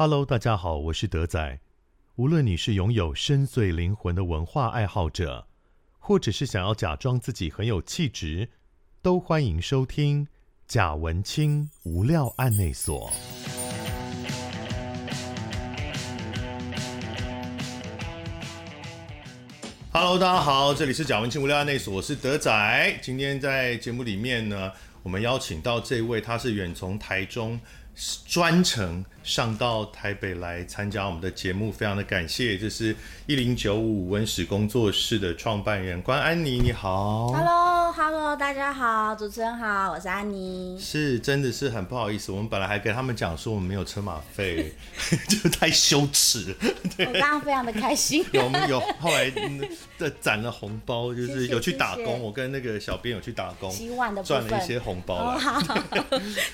Hello，大家好，我是德仔。无论你是拥有深邃灵魂的文化爱好者，或者是想要假装自己很有气质，都欢迎收听贾文清无料案内所。Hello，大家好，这里是贾文清无料案内所，我是德仔。今天在节目里面呢，我们邀请到这位，他是远从台中专程。上到台北来参加我们的节目，非常的感谢。就是一零九五文史工作室的创办人关安妮，你好。Hello，Hello，hello, 大家好，主持人好，我是安妮。是，真的是很不好意思，我们本来还跟他们讲说我们没有车马费，就太羞耻。对，我刚刚非常的开心。有有，后来的攒了红包，就是有去打工，谢谢，我跟那个小编有去打工，赚了一些红包。Oh, 好，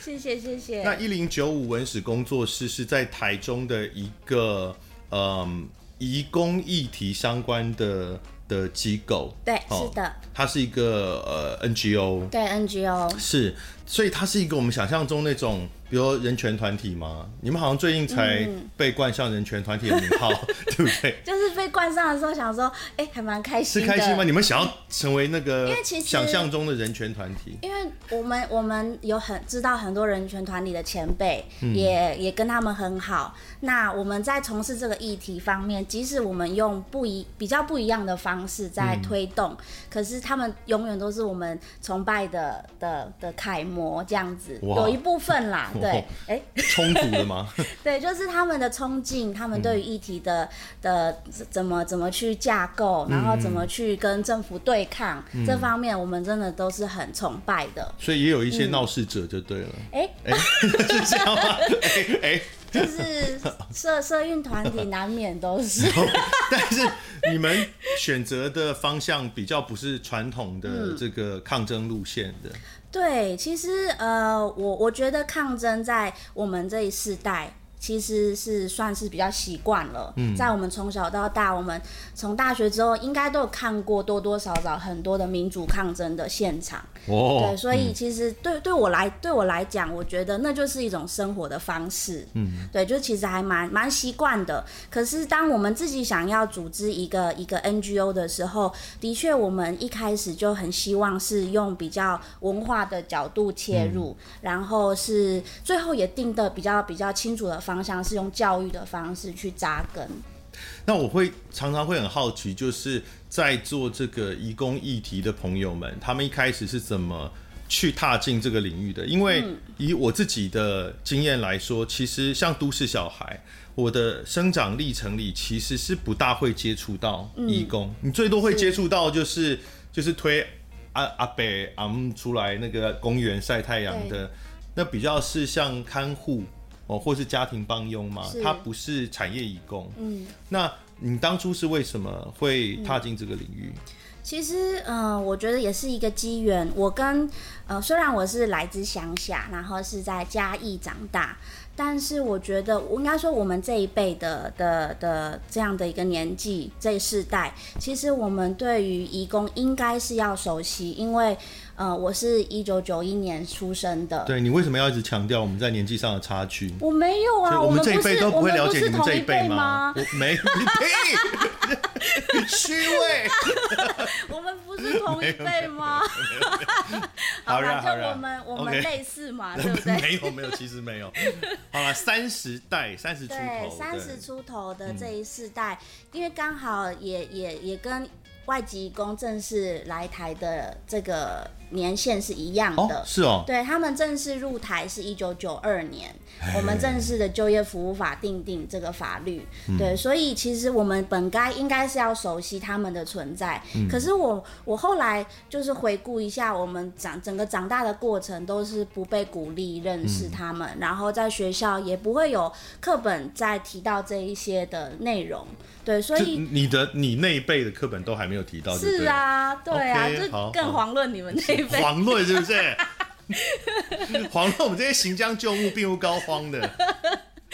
谢谢谢谢。那一零九五文史工作室。是在台中的一个嗯，移工议题相关的的机构，对，是的，它是一个呃 NGO，对 NGO 是，所以它是一个我们想象中那种。比如说人权团体吗？你们好像最近才被冠上人权团体的名号，嗯、对不对？就是被冠上的时候，想说，哎、欸，还蛮开心。是开心吗？你们想要成为那个？因为其实想象中的人权团体，因为我们我们有很知道很多人权团体的前辈，嗯、也也跟他们很好。那我们在从事这个议题方面，即使我们用不一比较不一样的方式在推动，嗯、可是他们永远都是我们崇拜的的的楷模，这样子。有一部分啦。对，哎，冲突了吗？对，就是他们的冲劲，他们对于议题的的怎么怎么去架构，然后怎么去跟政府对抗，这方面我们真的都是很崇拜的。所以也有一些闹事者就对了。哎哎，是这样吗？哎哎，就是社社运团体难免都是，但是你们选择的方向比较不是传统的这个抗争路线的。对，其实呃，我我觉得抗争在我们这一世代。其实是算是比较习惯了，嗯，在我们从小到大，我们从大学之后应该都有看过多多少少很多的民主抗争的现场，哦，对，所以其实对对我来对我来讲，我觉得那就是一种生活的方式，嗯，对，就其实还蛮蛮习惯的。可是当我们自己想要组织一个一个 NGO 的时候，的确我们一开始就很希望是用比较文化的角度切入，嗯，然后是最后也定的比较比较清楚的方。方向是用教育的方式去扎根。那我会常常会很好奇，就是在做这个移工议题的朋友们，他们一开始是怎么去踏进这个领域的？因为以我自己的经验来说，其实像都市小孩，我的生长历程里其实是不大会接触到义工。嗯、你最多会接触到就是是就是推阿阿伯阿姆出来那个公园晒太阳的，那比较是像看护。哦，或是家庭帮佣吗？他不是产业移工。嗯，那你当初是为什么会踏进这个领域？嗯、其实，嗯、呃，我觉得也是一个机缘。我跟呃，虽然我是来自乡下，然后是在嘉义长大，但是我觉得，我应该说，我们这一辈的的的这样的一个年纪，这一世代，其实我们对于移工应该是要熟悉，因为。呃，我是一九九一年出生的。对，你为什么要一直强调我们在年纪上的差距？我没有啊，我们这一辈都不会了解你们这一辈吗？我 没，你呸！虚伪。我们不是同一辈吗？好啦，就我们我们类似嘛，对不对？没有没有，其实没有。好了，三十代三十出头，三十出头的这一世代，因为刚好也也也跟外籍移工正式来台的这个。年限是一样的，哦是哦，对，他们正式入台是一九九二年，我们正式的就业服务法定定这个法律，嗯、对，所以其实我们本该应该是要熟悉他们的存在，嗯、可是我我后来就是回顾一下，我们长整个长大的过程都是不被鼓励认识他们，嗯、然后在学校也不会有课本在提到这一些的内容，对，所以你的你那一辈的课本都还没有提到，是啊，对啊就更遑论你们那。遑论是不是？遑论我们这些行将就木、病入膏肓的。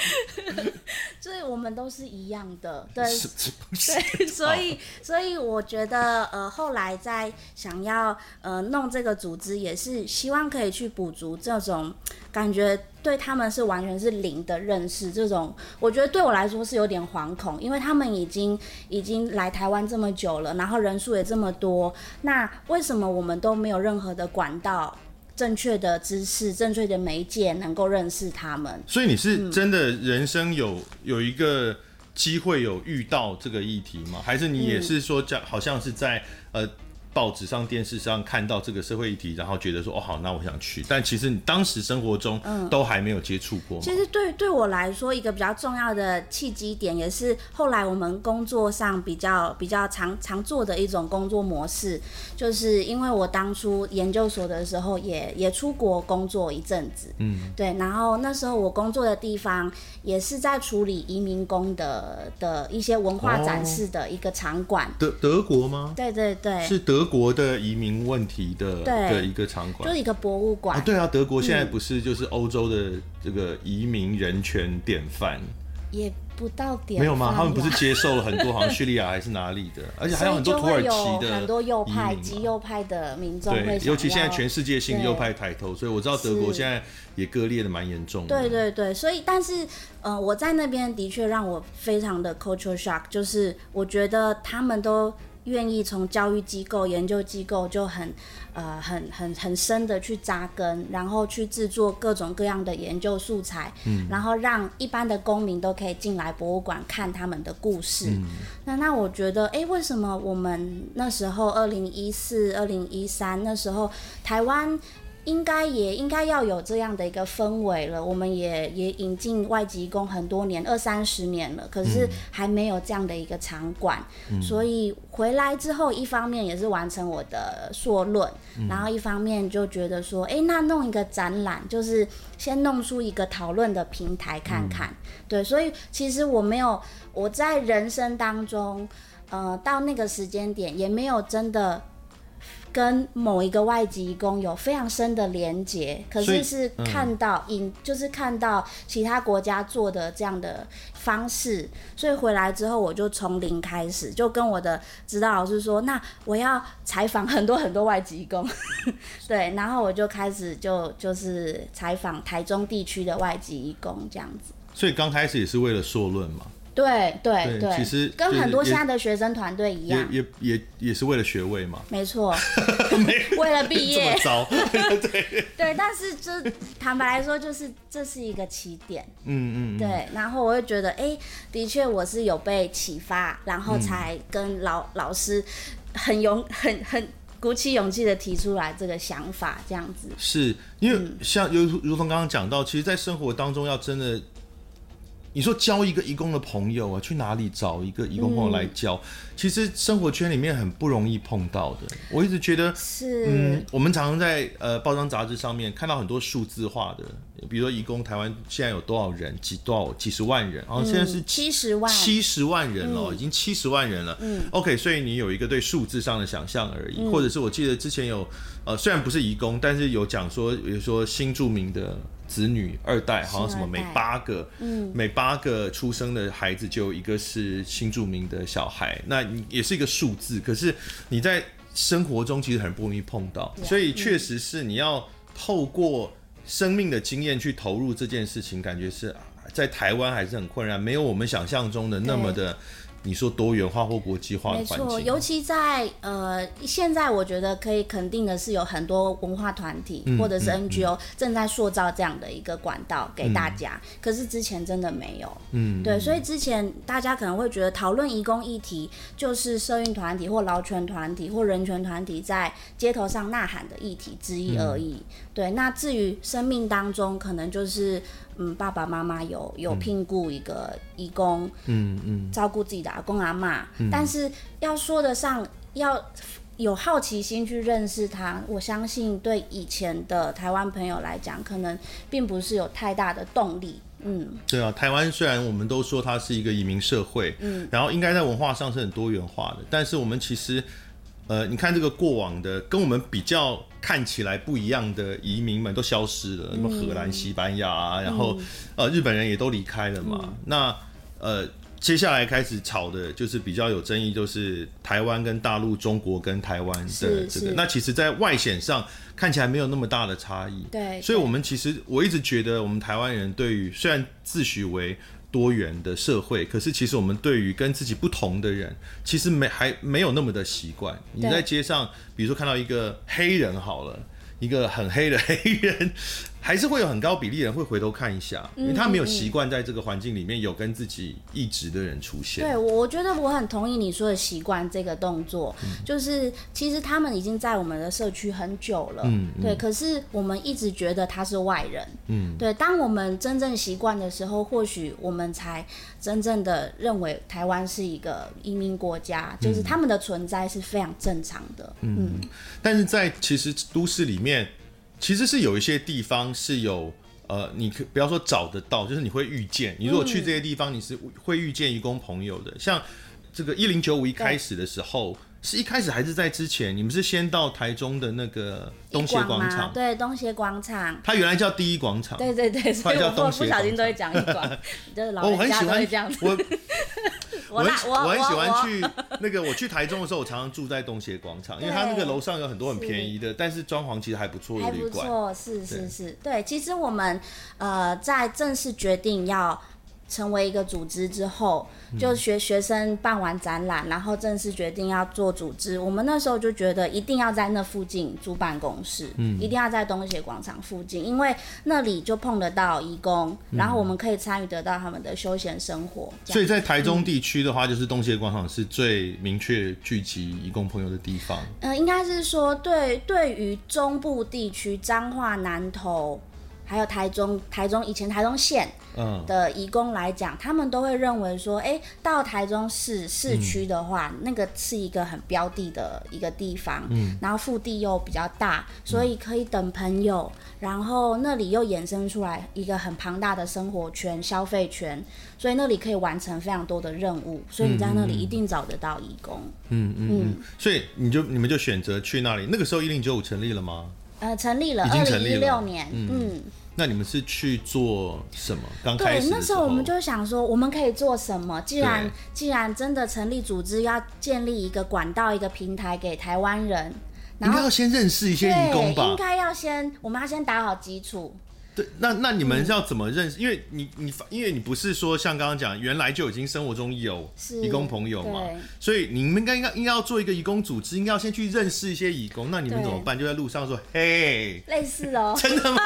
所以我们都是一样的，对，对，所以所以我觉得呃后来在想要呃弄这个组织，也是希望可以去补足这种感觉对他们是完全是零的认识，这种我觉得对我来说是有点惶恐，因为他们已经已经来台湾这么久了，然后人数也这么多，那为什么我们都没有任何的管道？正确的知识、正确的媒介，能够认识他们。所以你是真的人生有、嗯、有一个机会有遇到这个议题吗？还是你也是说，讲好像是在呃？报纸上、电视上看到这个社会议题，然后觉得说哦好，那我想去。但其实你当时生活中都还没有接触过。其实对对我来说，一个比较重要的契机点，也是后来我们工作上比较比较常常做的一种工作模式，就是因为我当初研究所的时候也也出国工作一阵子，嗯，对。然后那时候我工作的地方也是在处理移民工的的一些文化展示的一个场馆。德德国吗？对对对，是德。德国的移民问题的的一个场馆，就是一个博物馆。啊，对啊，德国现在不是就是欧洲的这个移民人权典范？也不到典范。没有吗？他们不是接受了很多，好像叙利亚还是哪里的，而且还有很多土耳其的，很多右派、极右派的民众。对，尤其现在全世界性右派抬头，所以我知道德国现在也割裂的蛮严重的。对对对，所以但是呃，我在那边的确让我非常的 culture shock，就是我觉得他们都。愿意从教育机构、研究机构就很，呃，很很很深的去扎根，然后去制作各种各样的研究素材，嗯，然后让一般的公民都可以进来博物馆看他们的故事。嗯、那那我觉得，哎，为什么我们那时候二零一四、二零一三那时候台湾？应该也应该要有这样的一个氛围了。我们也也引进外籍工很多年，二三十年了，可是还没有这样的一个场馆。嗯、所以回来之后，一方面也是完成我的硕论，嗯、然后一方面就觉得说，哎、欸，那弄一个展览，就是先弄出一个讨论的平台看看。嗯、对，所以其实我没有我在人生当中，呃，到那个时间点也没有真的。跟某一个外籍移工有非常深的连结，可是是看到引，嗯、就是看到其他国家做的这样的方式，所以回来之后我就从零开始，就跟我的指导老师说，那我要采访很多很多外籍移工，对，然后我就开始就就是采访台中地区的外籍移工这样子。所以刚开始也是为了硕论嘛。对对对，其实跟很多现在的学生团队一样，也也也也是为了学位嘛。没错，为了毕业。这么糟。对对，但是就坦白来说，就是这是一个起点。嗯嗯。对，然后我会觉得，哎，的确我是有被启发，然后才跟老老师很勇很很鼓起勇气的提出来这个想法，这样子。是因为像如如同刚刚讲到，其实，在生活当中要真的。你说交一个义工的朋友啊，去哪里找一个义工朋友来交？嗯、其实生活圈里面很不容易碰到的。我一直觉得，是，嗯，我们常常在呃报章杂志上面看到很多数字化的，比如说义工台湾现在有多少人，几多少几十万人，然后现在是七十万，七十万人了，嗯、已经七十万人了。嗯，OK，所以你有一个对数字上的想象而已，嗯、或者是我记得之前有呃虽然不是义工，但是有讲说，比如说新著名的。子女二代好像什么每八个，嗯，每八个出生的孩子就有一个是新著名的小孩，那也是一个数字。可是你在生活中其实很不容易碰到，所以确实是你要透过生命的经验去投入这件事情，感觉是在台湾还是很困难，没有我们想象中的那么的。你说多元化或国际化的环境，没错，尤其在呃，现在我觉得可以肯定的是，有很多文化团体或者是 NGO 正在塑造这样的一个管道给大家。嗯、可是之前真的没有，嗯，对，所以之前大家可能会觉得讨论移工议题就是社运团体或劳权团体或人权团体在街头上呐喊的议题之一而已。嗯、对，那至于生命当中，可能就是。嗯，爸爸妈妈有有聘雇一个义工，嗯嗯，照顾自己的阿公阿妈，嗯、但是要说得上要有好奇心去认识他，我相信对以前的台湾朋友来讲，可能并不是有太大的动力。嗯，对啊，台湾虽然我们都说它是一个移民社会，嗯，然后应该在文化上是很多元化的，但是我们其实。呃，你看这个过往的跟我们比较看起来不一样的移民们都消失了，什么荷兰、西班牙啊，然后呃日本人也都离开了嘛。那呃。接下来开始吵的就是比较有争议，就是台湾跟大陆、中国跟台湾的这个。那其实，在外显上看起来没有那么大的差异。对。所以，我们其实我一直觉得，我们台湾人对于虽然自诩为多元的社会，可是其实我们对于跟自己不同的人，其实没还没有那么的习惯。你在街上，比如说看到一个黑人好了，一个很黑的黑人。还是会有很高比例的人会回头看一下，因为他没有习惯在这个环境里面有跟自己一直的人出现。对，我觉得我很同意你说的习惯这个动作，就是其实他们已经在我们的社区很久了，嗯，对。可是我们一直觉得他是外人，嗯，对。当我们真正习惯的时候，或许我们才真正的认为台湾是一个移民国家，就是他们的存在是非常正常的，嗯。但是在其实都市里面。其实是有一些地方是有，呃，你可不要说找得到，就是你会遇见。你如果去这些地方，你是会遇见愚公朋友的。像这个一零九五一开始的时候，是一开始还是在之前？你们是先到台中的那个东协广场？对，东协广场。它原来叫第一广场。对对对，所以我不小心都会讲一广，就是老人家都会这样子。我我很我很喜欢去那个，我去台中的时候，我常常住在东协广场，因为它那个楼上有很多很便宜的，但是装潢其实还不错的旅馆。还不错，是是是，对。其实我们呃在正式决定要成为一个组织之后，就学学生办完展览，然后正式决定要做组织。我们那时候就觉得一定要在那附近租办公室，嗯，一定要在东协广场附近，因为那里就碰得到义工，然后我们可以参与得到他们的休闲生活。所以在台中地区的话，就是东协广场是最明确聚集义工朋友的地方。嗯、呃，应该是说对，对于中部地区，彰化、南投。还有台中，台中以前台中县的移工来讲，他们都会认为说，哎、欸，到台中市市区的话，那个是一个很标的的一个地方，嗯然后腹地又比较大，所以可以等朋友，然后那里又衍生出来一个很庞大的生活圈、消费圈，所以那里可以完成非常多的任务，所以你在那里一定找得到义工。嗯嗯嗯。所以你就你们就选择去那里。那个时候一零九五成立了吗？呃，成立了，二零一六年。嗯。嗯那你们是去做什么？刚开始对，那时候我们就想说，我们可以做什么？既然既然真的成立组织，要建立一个管道、一个平台给台湾人，然后应该要先认识一些义工吧？应该要先，我们要先打好基础。对，那那你们要怎么认识？嗯、因为你你因为你不是说像刚刚讲，原来就已经生活中有义工朋友嘛，所以你们应该应该应该要做一个义工组织，应该要先去认识一些义工。那你们怎么办？就在路上说，嘿，类似哦，真的吗？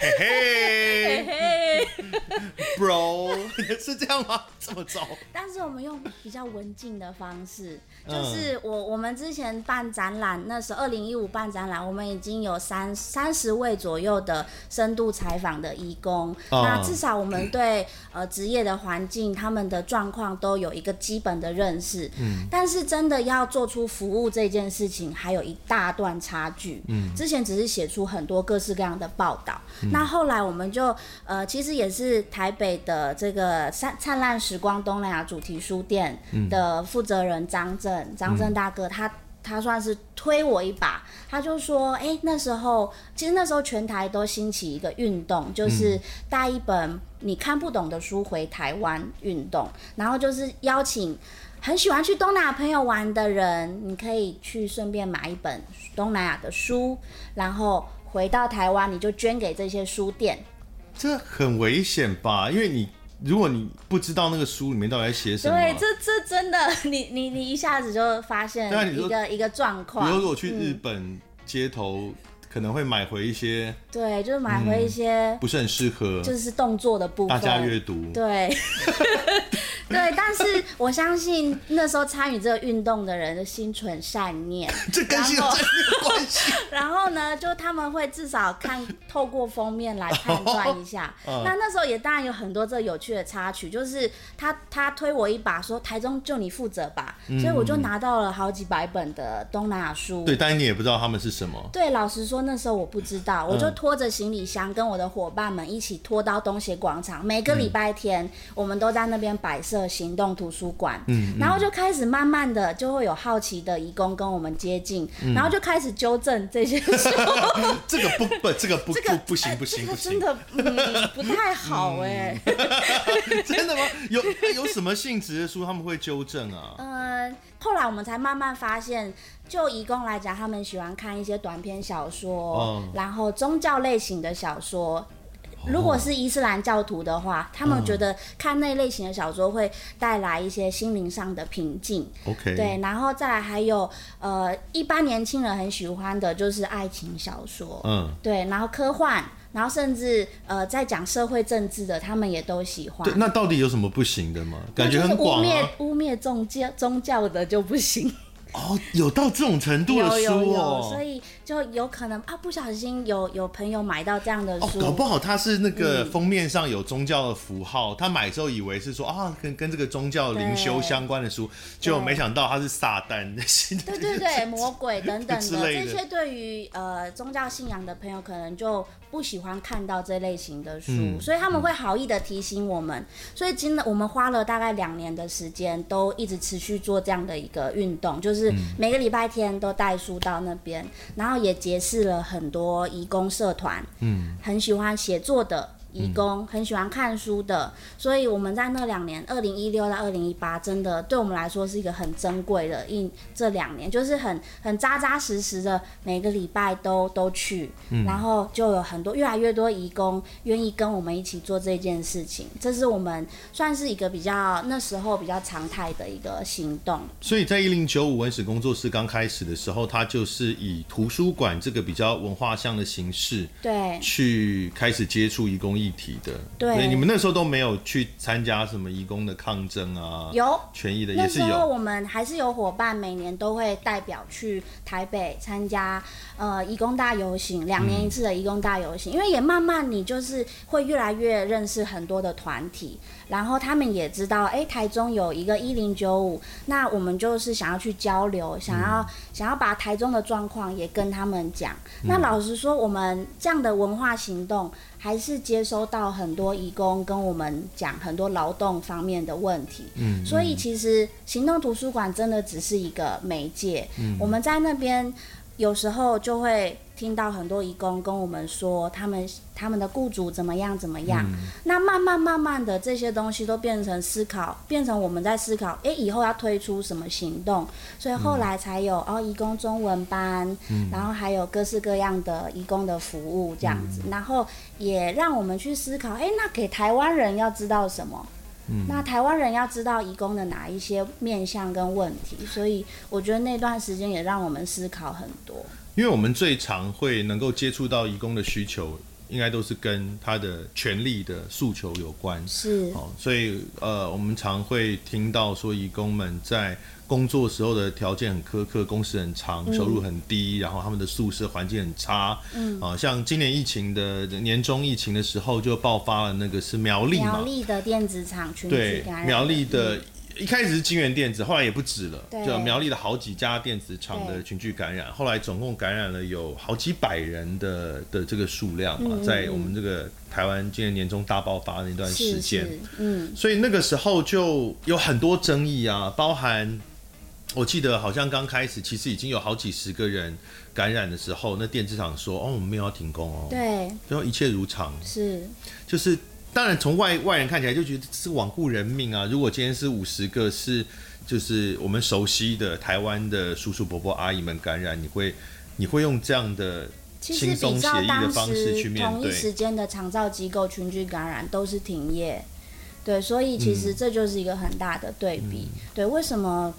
嘿嘿嘿 bro，是这样吗？这么糟？但是我们用比较文静的方式，就是我我们之前办展览，那时候二零一五办展览，我们已经有三三十位左右的深度采访的义工，那至少我们对呃职业的环境、他们的状况都有一个基本的认识。嗯，但是真的要做出服务这件事情，还有一大段差距。嗯，之前只是写出很多各式各样的报道。那后来我们就呃，其实也是台北的这个灿灿烂时光东南亚主题书店的负责人张正张正大哥，他他算是推我一把，他就说，哎、欸，那时候其实那时候全台都兴起一个运动，就是带一本你看不懂的书回台湾运动，然后就是邀请很喜欢去东南亚朋友玩的人，你可以去顺便买一本东南亚的书，然后。回到台湾，你就捐给这些书店，这很危险吧？因为你如果你不知道那个书里面到底在写什么，对，这这真的，你你你一下子就发现一个一个状况。比如说我去日本街头，嗯、可能会买回一些，对，就是买回一些、嗯、不是很适合，就是动作的部分，大家阅读，对。对，但是我相信那时候参与这个运动的人的心存善念，这跟心有关系。然后呢，就他们会至少看透过封面来判断一下。Oh, uh. 那那时候也当然有很多这有趣的插曲，就是他他推我一把，说台中就你负责吧，嗯、所以我就拿到了好几百本的东南亚书。对，但是你也不知道他们是什么。对，老实说那时候我不知道，我就拖着行李箱跟我的伙伴们一起拖到东协广场，每个礼拜天我们都在那边摆设。设行动图书馆，嗯，然后就开始慢慢的就会有好奇的移工跟我们接近，嗯、然后就开始纠正这些书，这个不不，这个不这个不行不行不行，真的嗯不太好哎，真的吗？有有什么性质的书他们会纠正啊？嗯，后来我们才慢慢发现。就移工来讲，他们喜欢看一些短篇小说，哦、然后宗教类型的小说。如果是伊斯兰教徒的话，哦、他们觉得看那类型的小说会带来一些心灵上的平静。OK，对，然后再来还有呃，一般年轻人很喜欢的就是爱情小说，嗯，对，然后科幻，然后甚至呃，在讲社会政治的，他们也都喜欢。对，那到底有什么不行的吗？感觉很广啊。污蔑污蔑宗教宗教的就不行。哦，有到这种程度的书哦，有有有，所以就有可能啊，不小心有有朋友买到这样的书，哦，搞不好他是那个封面上有宗教的符号，嗯、他买之后以为是说啊，跟跟这个宗教灵修相关的书，结果没想到他是撒旦的信，对对对，魔鬼等等的，的。这些对于呃宗教信仰的朋友可能就。不喜欢看到这类型的书，嗯、所以他们会好意的提醒我们。嗯、所以今我们花了大概两年的时间，都一直持续做这样的一个运动，就是每个礼拜天都带书到那边，然后也结识了很多义工社团，嗯，很喜欢写作的。移工很喜欢看书的，所以我们在那两年，二零一六到二零一八，真的对我们来说是一个很珍贵的一这两年，就是很很扎扎实实的，每个礼拜都都去，嗯、然后就有很多越来越多义工愿意跟我们一起做这件事情，这是我们算是一个比较那时候比较常态的一个行动。所以在一零九五文史工作室刚开始的时候，它就是以图书馆这个比较文化向的形式，对，去开始接触义工议题的，对，你们那时候都没有去参加什么义工的抗争啊？有权益的也是有。那时候我们还是有伙伴，每年都会代表去台北参加呃义工大游行，两年一次的义工大游行。嗯、因为也慢慢你就是会越来越认识很多的团体，然后他们也知道，哎、欸，台中有一个一零九五，那我们就是想要去交流，想要、嗯、想要把台中的状况也跟他们讲。嗯、那老实说，我们这样的文化行动。还是接收到很多义工跟我们讲很多劳动方面的问题，嗯，所以其实行动图书馆真的只是一个媒介，嗯，我们在那边。有时候就会听到很多义工跟我们说，他们他们的雇主怎么样怎么样。嗯、那慢慢慢慢的这些东西都变成思考，变成我们在思考，哎，以后要推出什么行动。所以后来才有、嗯、哦，义工中文班，嗯、然后还有各式各样的义工的服务这样子，嗯、然后也让我们去思考，哎，那给台湾人要知道什么？嗯、那台湾人要知道移工的哪一些面向跟问题，所以我觉得那段时间也让我们思考很多。因为我们最常会能够接触到移工的需求，应该都是跟他的权利的诉求有关。是，哦，所以呃，我们常会听到说移工们在。工作时候的条件很苛刻，工时很长，收入很低，嗯、然后他们的宿舍环境很差。嗯，啊，像今年疫情的年中疫情的时候，就爆发了那个是苗栗嘛，苗栗的电子厂群。对，苗栗的、嗯、一开始是金源电子，后来也不止了，就苗栗的好几家电子厂的群聚感染，对后来总共感染了有好几百人的的这个数量嘛，嗯、在我们这个台湾今年年中大爆发的那段时间，嗯，所以那个时候就有很多争议啊，包含。我记得好像刚开始，其实已经有好几十个人感染的时候，那电子厂说：“哦，我们没有要停工哦。”对，然后一切如常。是，就是当然从外外人看起来就觉得是罔顾人命啊。如果今天是五十个是就是我们熟悉的台湾的叔叔伯伯阿姨们感染，你会你会用这样的轻松协议的方式去面对？同一时间的长照机构群聚感染都是停业，对，所以其实这就是一个很大的对比。嗯、对，为什么？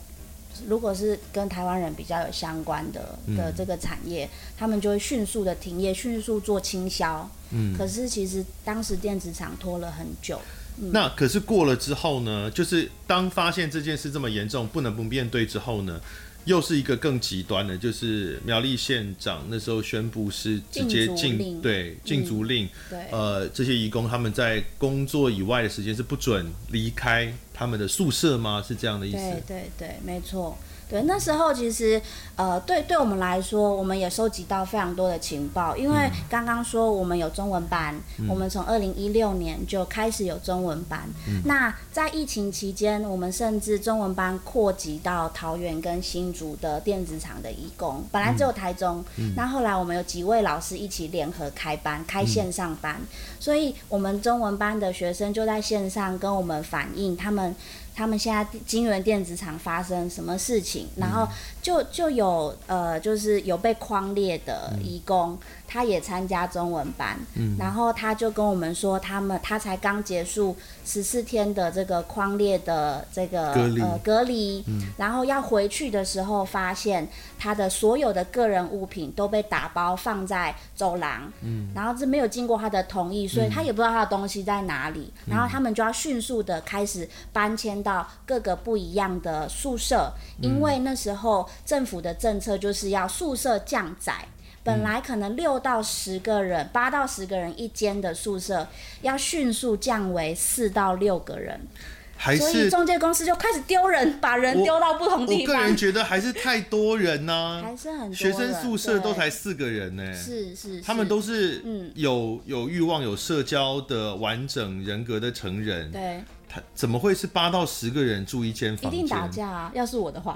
如果是跟台湾人比较有相关的的这个产业，嗯、他们就会迅速的停业，迅速做清销。嗯，可是其实当时电子厂拖了很久。嗯、那可是过了之后呢？就是当发现这件事这么严重，不能不面对之后呢？又是一个更极端的，就是苗栗县长那时候宣布是直接禁，对，禁足令，嗯、对，呃，这些义工他们在工作以外的时间是不准离开他们的宿舍吗？是这样的意思？对对对，没错。对，那时候其实，呃，对，对我们来说，我们也收集到非常多的情报，因为刚刚说我们有中文班，嗯、我们从二零一六年就开始有中文班。嗯、那在疫情期间，我们甚至中文班扩及到桃园跟新竹的电子厂的义工，本来只有台中，嗯、那后来我们有几位老师一起联合开班，开线上班，嗯、所以我们中文班的学生就在线上跟我们反映他们。他们现在金源电子厂发生什么事情，然后就就有呃，就是有被框列的义工。他也参加中文班，嗯、然后他就跟我们说，他们他才刚结束十四天的这个框列的这个隔离。呃隔离，嗯、然后要回去的时候，发现他的所有的个人物品都被打包放在走廊，嗯、然后这没有经过他的同意，所以他也不知道他的东西在哪里，嗯、然后他们就要迅速的开始搬迁到各个不一样的宿舍，嗯、因为那时候政府的政策就是要宿舍降载。本来可能六到十个人，八到十个人一间的宿舍，要迅速降为四到六个人，还是所以中介公司就开始丢人，把人丢到不同地方。我个人觉得还是太多人呢、啊，还是很多学生宿舍都才四个人呢、是，是，他们都是嗯有有欲望、有社交的完整人格的成人，对。他怎么会是八到十个人住一间房间？一定打架啊！要是我的话，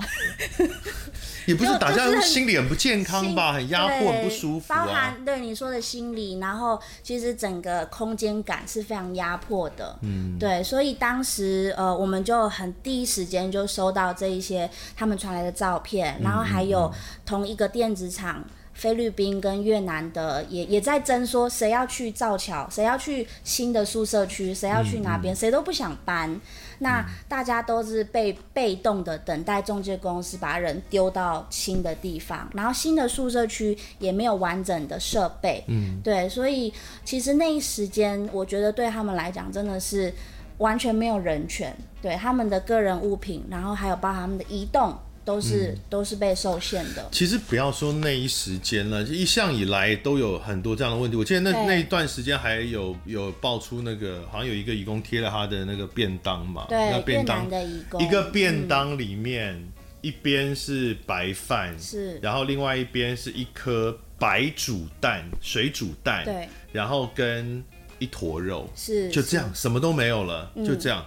也不是打架，就是心理很不健康吧，很压迫，很不舒服啊。包含对你说的心理，然后其实整个空间感是非常压迫的。嗯，对，所以当时呃，我们就很第一时间就收到这一些他们传来的照片，然后还有同一个电子厂。菲律宾跟越南的也也在争说谁要去造桥，谁要去新的宿舍区，谁要去哪边，谁、嗯嗯、都不想搬。那大家都是被被动的等待中介公司把人丢到新的地方，然后新的宿舍区也没有完整的设备。嗯，对，所以其实那一时间，我觉得对他们来讲真的是完全没有人权，对他们的个人物品，然后还有包含他们的移动。都是、嗯、都是被受限的。其实不要说那一时间了，就一向以来都有很多这样的问题。我记得那那一段时间还有有爆出那个，好像有一个义工贴了他的那个便当嘛，对，那便当的义工一个便当里面、嗯、一边是白饭，是，然后另外一边是一颗白煮蛋，水煮蛋，对，然后跟一坨肉，是，就这样，什么都没有了，嗯、就这样。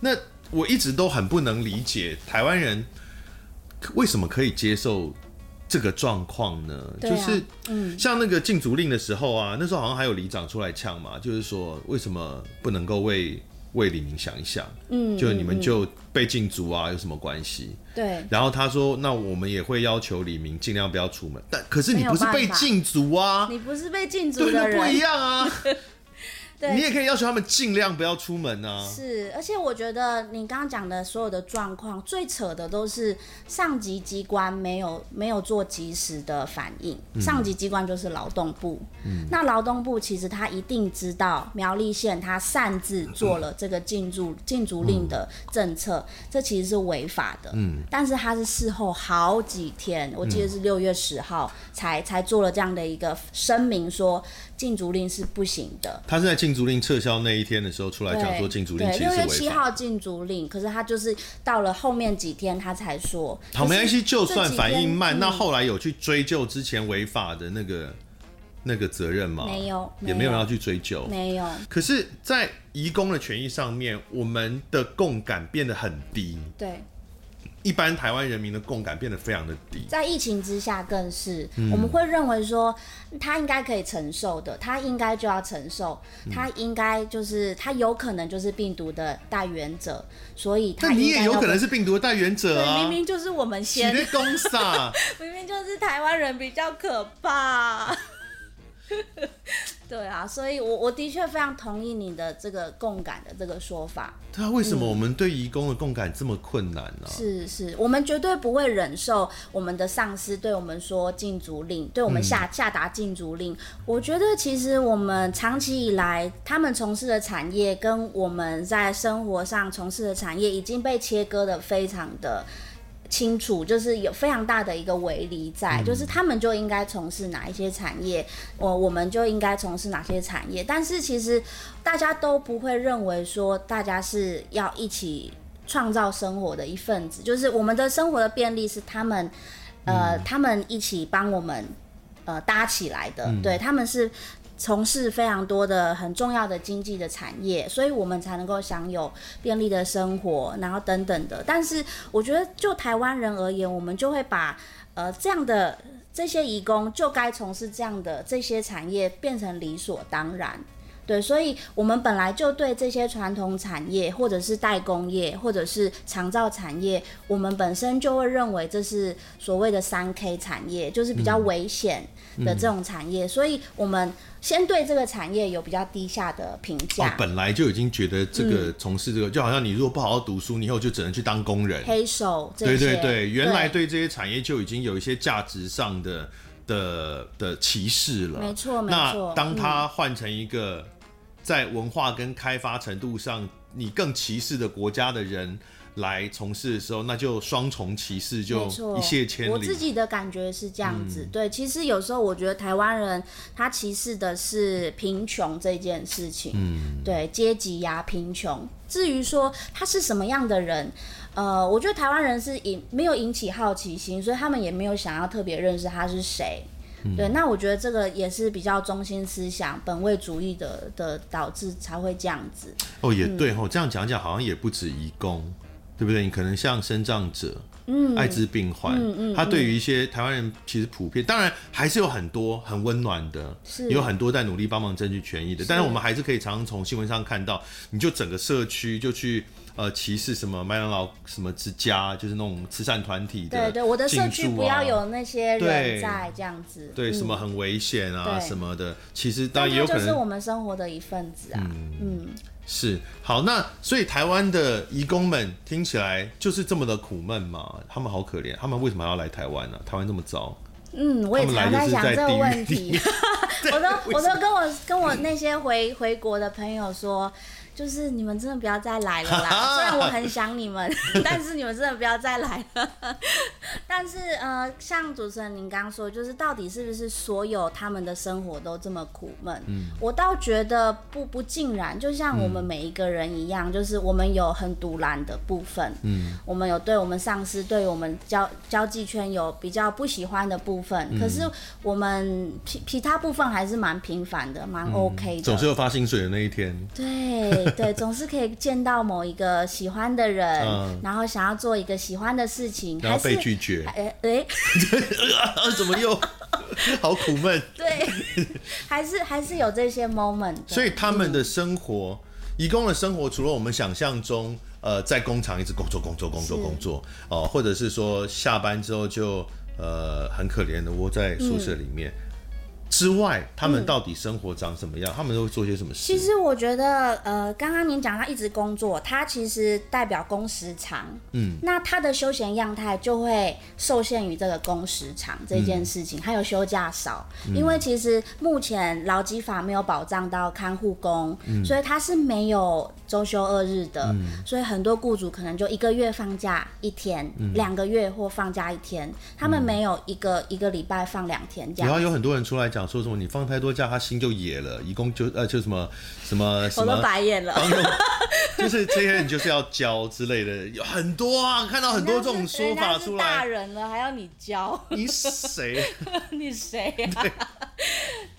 那我一直都很不能理解台湾人。为什么可以接受这个状况呢？啊、就是，嗯，像那个禁足令的时候啊，那时候好像还有里长出来呛嘛，就是说为什么不能够为为李明想一想？嗯，就你们就被禁足啊，有什么关系？对。然后他说，那我们也会要求李明尽量不要出门，但可是你不是被禁足啊，你不是被禁足的人，不一样啊。对你也可以要求他们尽量不要出门呢、啊。是，而且我觉得你刚刚讲的所有的状况，最扯的都是上级机关没有没有做及时的反应。嗯、上级机关就是劳动部。嗯、那劳动部其实他一定知道苗栗县他擅自做了这个禁足禁足令的政策，嗯、这其实是违法的。嗯。但是他是事后好几天，我记得是六月十号才、嗯、才做了这样的一个声明说。禁足令是不行的。他是在禁足令撤销那一天的时候出来讲说禁足令其实违法。六月七号禁足令，可是他就是到了后面几天他才说。好，没关系，就算反应慢，那后来有去追究之前违法的那个那个责任吗？没有，也没有要去追究。没有。可是，在移工的权益上面，我们的共感变得很低。对。一般台湾人民的共感变得非常的低，在疫情之下更是，嗯、我们会认为说他应该可以承受的，他应该就要承受，嗯、他应该就是他有可能就是病毒的带原者，所以他你也有可能是病毒的带原者啊，明明就是我们先，明明就是台湾人比较可怕。对啊，所以我，我我的确非常同意你的这个共感的这个说法。对啊，为什么我们对移工的共感这么困难呢？啊嗯？是是，我们绝对不会忍受我们的上司对我们说禁足令，对我们下、嗯、下达禁足令。我觉得其实我们长期以来他们从事的产业跟我们在生活上从事的产业已经被切割的非常的。清楚，就是有非常大的一个围篱在，嗯、就是他们就应该从事哪一些产业，我我们就应该从事哪些产业。但是其实大家都不会认为说大家是要一起创造生活的一份子，就是我们的生活的便利是他们，呃，嗯、他们一起帮我们呃搭起来的，嗯、对，他们是从事非常多的很重要的经济的产业，所以我们才能够享有便利的生活，然后等等的。但是我觉得就台湾人而言，我们就会把呃这样的这些移工就该从事这样的这些产业变成理所当然。对，所以我们本来就对这些传统产业，或者是代工业，或者是长造产业，我们本身就会认为这是所谓的三 K 产业，就是比较危险的这种产业。嗯、所以，我们先对这个产业有比较低下的评价。哦，本来就已经觉得这个从事这个，嗯、就好像你如果不好好读书，你以后就只能去当工人、黑手。对对对，原来对这些产业就已经有一些价值上的的的歧视了。没错，没错。那当他换成一个。在文化跟开发程度上，你更歧视的国家的人来从事的时候，那就双重歧视，就一泻千里。我自己的感觉是这样子，嗯、对。其实有时候我觉得台湾人他歧视的是贫穷这件事情，嗯，对，阶级呀、啊，贫穷。至于说他是什么样的人，呃，我觉得台湾人是引没有引起好奇心，所以他们也没有想要特别认识他是谁。对，那我觉得这个也是比较中心思想、本位主义的的导致才会这样子。哦，也对哦，嗯、这样讲讲好像也不止移工，对不对？你可能像生障者、嗯，艾滋病患，嗯嗯，他对于一些台湾人其实普遍，当然还是有很多很温暖的，是有很多在努力帮忙争取权益的，是但是我们还是可以常常从新闻上看到，你就整个社区就去。呃，歧视什么麦当劳什么之家，就是那种慈善团体的、啊。对对，我的社区不要有那些人在这样子。对，嗯、什么很危险啊什么的，其实当然也有可能。就是我们生活的一份子啊。嗯，嗯是。好，那所以台湾的移工们听起来就是这么的苦闷嘛？他们好可怜，他们为什么要来台湾呢、啊？台湾这么糟。嗯，我也常在想这个问题。我都我都跟我跟我那些回回国的朋友说。就是你们真的不要再来了啦！虽然我很想你们，但是你们真的不要再来了。但是呃，像主持人您刚刚说，就是到底是不是所有他们的生活都这么苦闷？嗯，我倒觉得不不尽然。就像我们每一个人一样，嗯、就是我们有很独揽的部分，嗯，我们有对我们上司、对我们交交际圈有比较不喜欢的部分。嗯、可是我们其其他部分还是蛮平凡的，蛮 OK 的。总是有发薪水的那一天。对。对，总是可以见到某一个喜欢的人，嗯、然后想要做一个喜欢的事情，然后被拒绝。哎哎，怎么又好苦闷？对，还是还是有这些 moment。所以他们的生活，移工、嗯、的生活，除了我们想象中，呃，在工厂一直工作、工作、工作、工作，哦、呃，或者是说下班之后就呃很可怜的窝在宿舍里面。嗯之外，他们到底生活长什么样？嗯、他们都会做些什么事？其实我觉得，呃，刚刚您讲他一直工作，他其实代表工时长，嗯，那他的休闲样态就会受限于这个工时长这件事情，嗯、还有休假少，嗯、因为其实目前劳基法没有保障到看护工，嗯、所以他是没有周休二日的，嗯、所以很多雇主可能就一个月放假一天，两、嗯、个月或放假一天，他们没有一个、嗯、一个礼拜放两天假。然后有很多人出来讲。说什么？你放太多假，他心就野了。一共就呃，就什么什么什么，我都白眼了。就是这些人就是要教之类的，有很多啊，看到很多这种说法出来。大人了还要你教？你谁？你谁啊？对，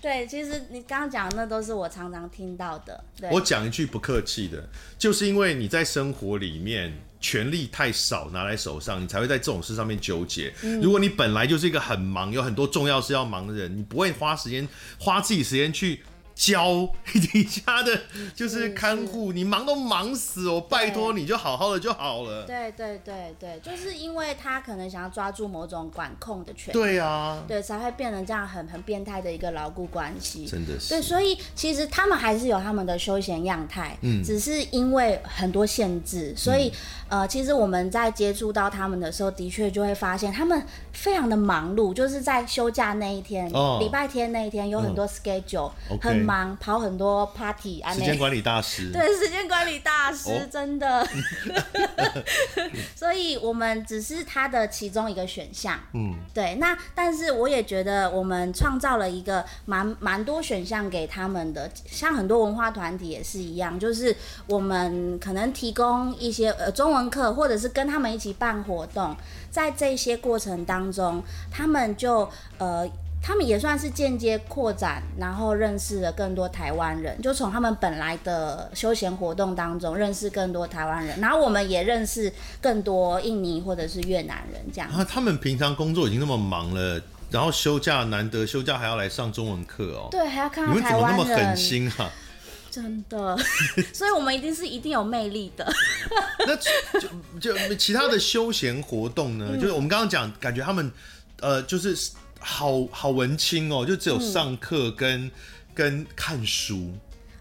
对，其实你刚刚讲的那都是我常常听到的。对，我讲一句不客气的，就是因为你在生活里面。权力太少拿来手上，你才会在这种事上面纠结。嗯、如果你本来就是一个很忙、有很多重要事要忙的人，你不会花时间花自己时间去。教你家的，就是看护，你忙都忙死我，拜托你就好好的就好了。对对对对，就是因为他可能想要抓住某种管控的权利。对啊，对，才会变成这样很很变态的一个牢固关系。真的是。对，所以其实他们还是有他们的休闲样态，嗯，只是因为很多限制，所以、嗯、呃，其实我们在接触到他们的时候，的确就会发现他们非常的忙碌，就是在休假那一天，礼、哦、拜天那一天有很多 schedule，、嗯、很。忙，跑很多 party，时间管理大师。对，时间管理大师，哦、真的。所以我们只是他的其中一个选项。嗯，对。那但是我也觉得我们创造了一个蛮蛮多选项给他们的，像很多文化团体也是一样，就是我们可能提供一些呃中文课，或者是跟他们一起办活动，在这些过程当中，他们就呃。他们也算是间接扩展，然后认识了更多台湾人，就从他们本来的休闲活动当中认识更多台湾人，然后我们也认识更多印尼或者是越南人这样。啊，他们平常工作已经那么忙了，然后休假难得休假还要来上中文课哦。对，还要看到台湾人。你们怎么那么狠心啊？真的，所以我们一定是一定有魅力的。那就就其他的休闲活动呢？嗯、就是我们刚刚讲，感觉他们呃，就是。好好文青哦，就只有上课跟、嗯、跟看书。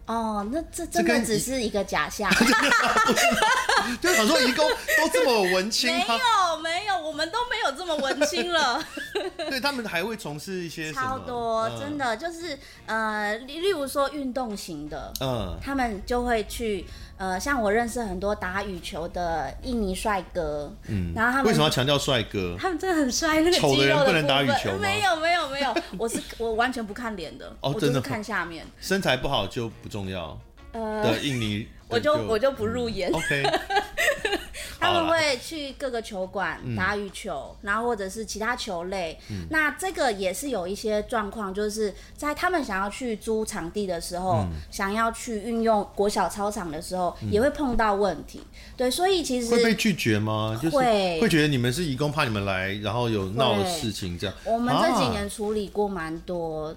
哦，那这真的只是一个假象。就想说，移工 都这么文青？没有没有，我们都没有这么文青了。对，他们还会从事一些超多，嗯、真的就是呃，例如说运动型的，嗯，他们就会去。呃，像我认识很多打羽球的印尼帅哥，嗯，然后他们为什么要强调帅哥？他们真的很帅，那个丑的人不能打羽球？没有没有没有，我是我完全不看脸的，哦，真的看下面，身材不好就不重要。呃，的印尼，我就我就不入眼。OK。他们会去各个球馆打羽球，然后或者是其他球类。嗯、那这个也是有一些状况，就是在他们想要去租场地的时候，嗯、想要去运用国小操场的时候，也会碰到问题。嗯、对，所以其实会被拒绝吗？就是会觉得你们是移工，怕你们来，然后有闹的事情这样。我们这几年处理过蛮多。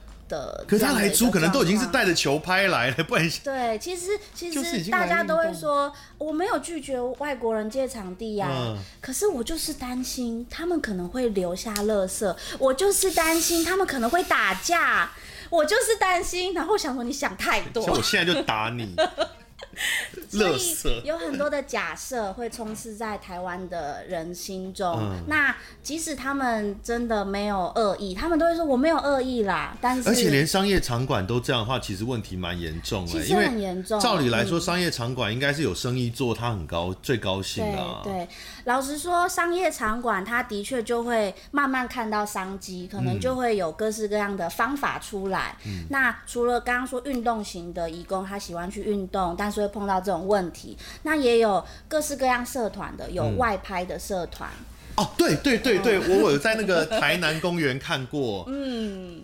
可是他来租，可能都已经是带着球拍来了，不然对，其实其实大家都会说，我没有拒绝外国人借场地呀、啊，嗯、可是我就是担心他们可能会留下垃圾，我就是担心他们可能会打架，我就是担心，然后想说你想太多，像我现在就打你。所以有很多的假设会充斥在台湾的人心中。嗯、那即使他们真的没有恶意，他们都会说我没有恶意啦。但是，而且连商业场馆都这样的话，其实问题蛮严重的。其实很严重。照理来说，商业场馆应该是有生意做，他很高最高兴啊。对，对，老实说，商业场馆它的确就会慢慢看到商机，可能就会有各式各样的方法出来。嗯、那除了刚刚说运动型的义工，他喜欢去运动，但是会碰到这种问题，那也有各式各样社团的，有外拍的社团、嗯。哦，对对对我有在那个台南公园看过。嗯，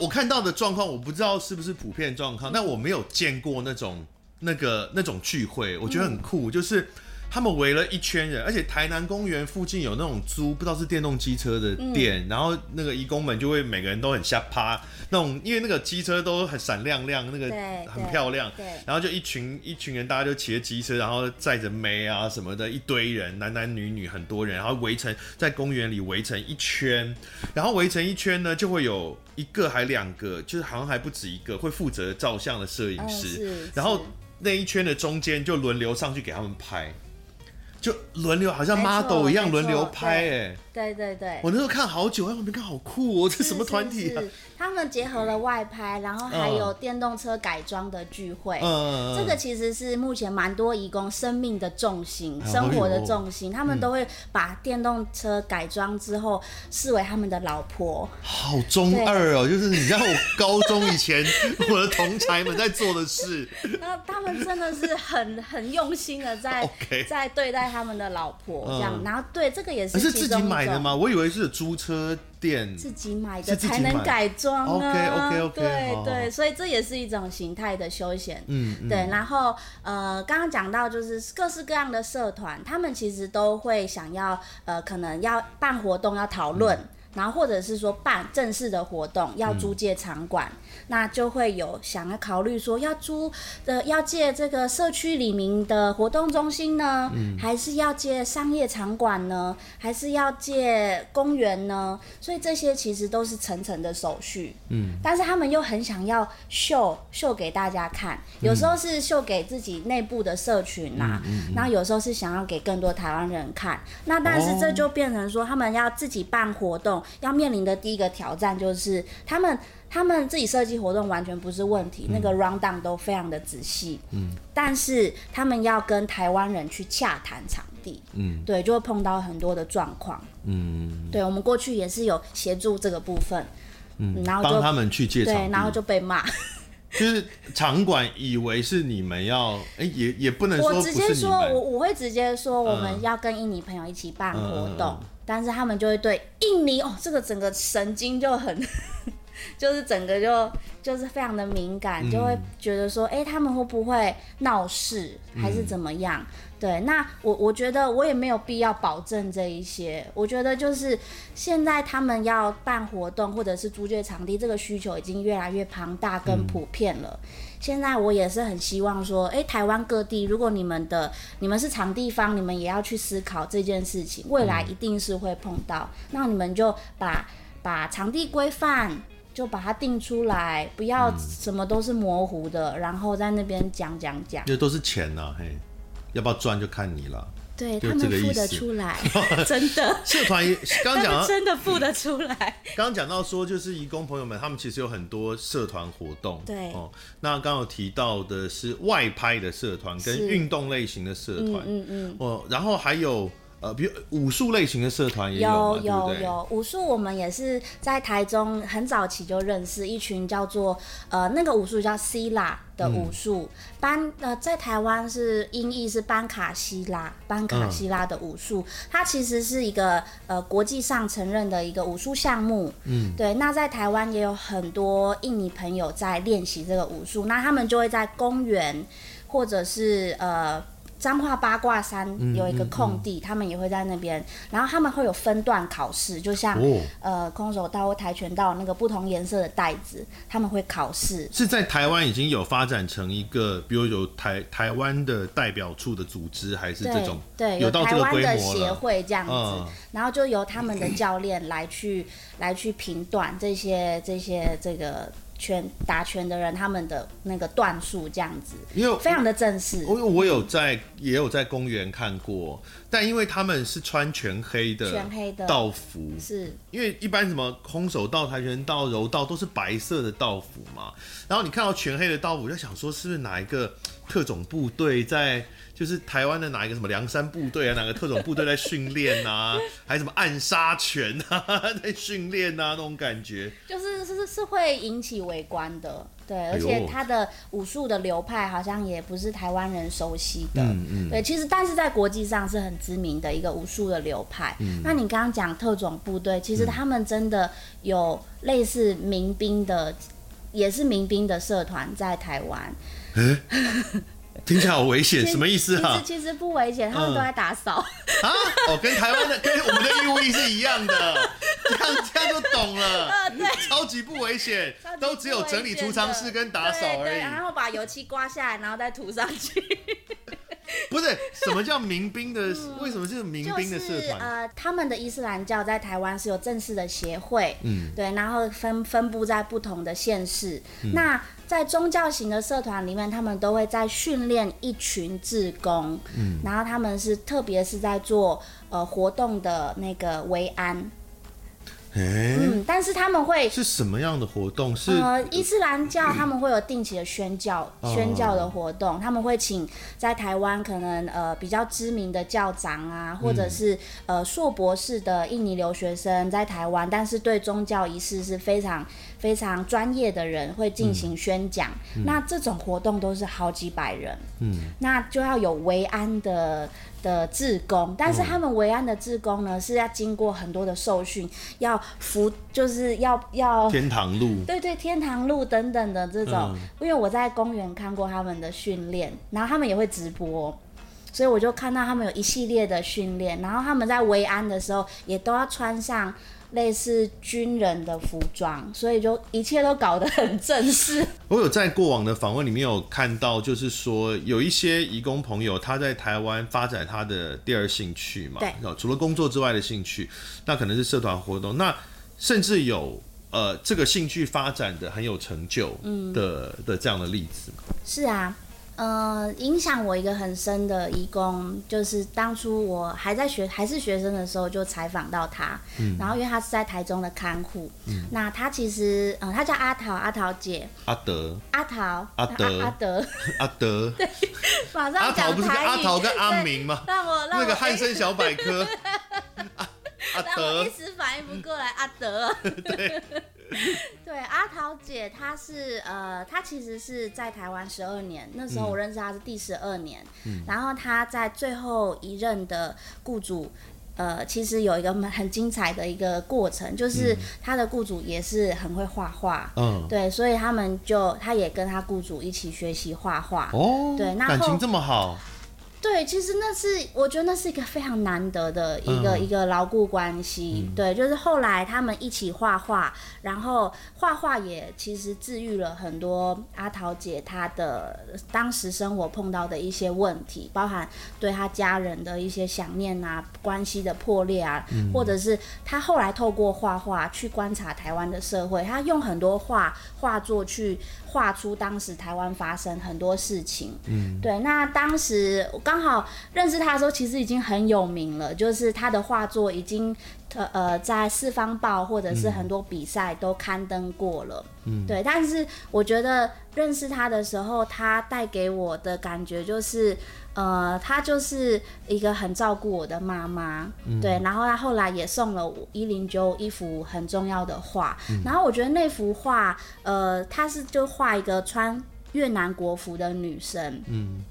我看到的状况，我不知道是不是普遍状况，但我没有见过那种那个那种聚会，我觉得很酷，嗯、就是。他们围了一圈人，而且台南公园附近有那种租不知道是电动机车的店，嗯、然后那个义工们就会每个人都很吓趴，那种因为那个机车都很闪亮亮，那个很漂亮，然后就一群一群人，大家就骑着机车，然后载着妹啊什么的，一堆人，男男女女很多人，然后围成在公园里围成一圈，然后围成一圈呢，就会有一个还两个，就是好像还不止一个会负责照相的摄影师，嗯、然后那一圈的中间就轮流上去给他们拍。就轮流，好像 model 一样轮流拍，哎，对对对，我那时候看好久，哎，我没看好酷哦，这什么团体啊？他们结合了外拍，然后还有电动车改装的聚会，嗯，这个其实是目前蛮多义工生命的重心，生活的重心，他们都会把电动车改装之后视为他们的老婆。好中二哦，就是你知道我高中以前 我的同才们在做的事，那他们真的是很很用心的在在对待他们的老婆这样，然后对这个也是是自己买的吗？我以为是租车。店自己买的才能改装啊，OK OK OK，对对，所以这也是一种形态的休闲，嗯，嗯。对。然后呃，刚刚讲到就是各式各样的社团，他们其实都会想要呃，可能要办活动要讨论。嗯。然后或者是说办正式的活动要租借场馆，嗯、那就会有想要考虑说要租呃要借这个社区里面的活动中心呢，嗯、还是要借商业场馆呢，还是要借公园呢？所以这些其实都是层层的手续。嗯，但是他们又很想要秀秀给大家看，有时候是秀给自己内部的社群呐、啊，嗯嗯嗯、然后有时候是想要给更多台湾人看。那但是这就变成说他们要自己办活动。要面临的第一个挑战就是，他们他们自己设计活动完全不是问题，嗯、那个 round down 都非常的仔细。嗯，但是他们要跟台湾人去洽谈场地，嗯，对，就会碰到很多的状况。嗯，对，我们过去也是有协助这个部分，嗯，然后帮他们去借场，对，然后就被骂。就是场馆以为是你们要，哎、欸，也也不能说直接说，我我会直接说，我们要跟印尼朋友一起办活动，嗯、但是他们就会对印尼哦，这个整个神经就很，就是整个就就是非常的敏感，就会觉得说，哎、欸，他们会不会闹事，还是怎么样？嗯对，那我我觉得我也没有必要保证这一些。我觉得就是现在他们要办活动或者是租借场地，这个需求已经越来越庞大跟普遍了。嗯、现在我也是很希望说，哎，台湾各地，如果你们的你们是场地方，你们也要去思考这件事情，未来一定是会碰到。嗯、那你们就把把场地规范就把它定出来，不要什么都是模糊的，然后在那边讲讲讲，这都是钱呐、啊，嘿。要不要赚就看你了。对，他们付得出来，真的。社团刚讲到真的付得出来。刚讲到说，就是义工朋友们，他们其实有很多社团活动。对哦，那刚刚有提到的是外拍的社团跟运动类型的社团，嗯嗯哦，然后还有。呃，比如武术类型的社团也有，有有武术，我们也是在台中很早期就认识一群叫做呃那个武术叫希腊的武术、嗯、班，呃在台湾是音译是班卡希拉班卡希拉的武术，嗯、它其实是一个呃国际上承认的一个武术项目，嗯，对，那在台湾也有很多印尼朋友在练习这个武术，那他们就会在公园或者是呃。彰化八卦山有一个空地，他们也会在那边。然后他们会有分段考试，就像、哦、呃空手道或跆拳道那个不同颜色的袋子，他们会考试。是在台湾已经有发展成一个，比如有台台湾的代表处的组织，还是这种对，对有到。台湾的协会这样子，嗯、然后就由他们的教练来去来去评断这些这些这个。拳打拳的人，他们的那个段数这样子，因为非常的正式。我我有在也有在公园看过，但因为他们是穿全黑的全黑的道服，是因为一般什么空手道、跆拳道、柔道都是白色的道服嘛，然后你看到全黑的道服，就想说是不是哪一个特种部队在？就是台湾的哪一个什么梁山部队啊，哪个特种部队在训练呐，还是什么暗杀拳啊，在训练啊，那种感觉，就是是是会引起围观的，对，而且他的武术的流派好像也不是台湾人熟悉的，嗯嗯，对，其实但是在国际上是很知名的一个武术的流派。嗯，那你刚刚讲特种部队，其实他们真的有类似民兵的，也是民兵的社团在台湾。欸 听起来好危险，什么意思啊？其实其实不危险，他们都在打扫。啊，哦，跟台湾的跟我们的义务役是一样的，这样这样就懂了。呃，对，超级不危险，都只有整理储藏室跟打扫而已。然后把油漆刮下来，然后再涂上去。不是，什么叫民兵的？为什么是民兵的社团？呃，他们的伊斯兰教在台湾是有正式的协会，嗯，对，然后分分布在不同的县市。那在宗教型的社团里面，他们都会在训练一群志工，嗯，然后他们是特别是在做呃活动的那个维安。欸、嗯，但是他们会是什么样的活动？是呃，伊斯兰教他们会有定期的宣教、嗯、宣教的活动，他们会请在台湾可能呃比较知名的教长啊，或者是、嗯、呃硕博士的印尼留学生在台湾，但是对宗教仪式是非常非常专业的人会进行宣讲。嗯、那这种活动都是好几百人，嗯，那就要有维安的。的志工，但是他们维安的志工呢，是要经过很多的受训，要服，就是要要天堂路，对对，天堂路等等的这种。嗯、因为我在公园看过他们的训练，然后他们也会直播，所以我就看到他们有一系列的训练，然后他们在维安的时候也都要穿上。类似军人的服装，所以就一切都搞得很正式。我有在过往的访问里面有看到，就是说有一些移工朋友他在台湾发展他的第二兴趣嘛，对，除了工作之外的兴趣，那可能是社团活动，那甚至有呃这个兴趣发展的很有成就的、嗯、的这样的例子。是啊，呃，影响我一个很深的义工，就是当初我还在学还是学生的时候，就采访到他。嗯。然后，因为他是在台中的看护。嗯。那他其实，嗯、呃，他叫阿桃，阿桃姐。阿德。阿桃。阿德。阿德。阿德。对。阿桃不是跟阿桃跟阿明吗？让我让我那个汉生小百科。阿德。我一时反应不过来，阿德。对。对，阿桃姐，她是呃，她其实是在台湾十二年，那时候我认识她是第十二年，嗯，然后她在最后一任的雇主，呃，其实有一个很精彩的一个过程，就是她的雇主也是很会画画，嗯，对，所以他们就，她也跟她雇主一起学习画画，哦，对，那感情这么好。对，其实那是我觉得那是一个非常难得的一个、嗯、一个牢固关系。嗯、对，就是后来他们一起画画，然后画画也其实治愈了很多阿桃姐她的当时生活碰到的一些问题，包含对她家人的一些想念啊，关系的破裂啊，嗯、或者是她后来透过画画去观察台湾的社会，她用很多画画作去画出当时台湾发生很多事情。嗯，对，那当时我刚好认识他的时候，其实已经很有名了，就是他的画作已经呃呃在四方报或者是很多比赛都刊登过了。嗯，对。但是我觉得认识他的时候，他带给我的感觉就是，呃，她就是一个很照顾我的妈妈。嗯，对。然后她后来也送了我一零九一幅很重要的画。嗯，然后我觉得那幅画，呃，她是就画一个穿越南国服的女生。嗯。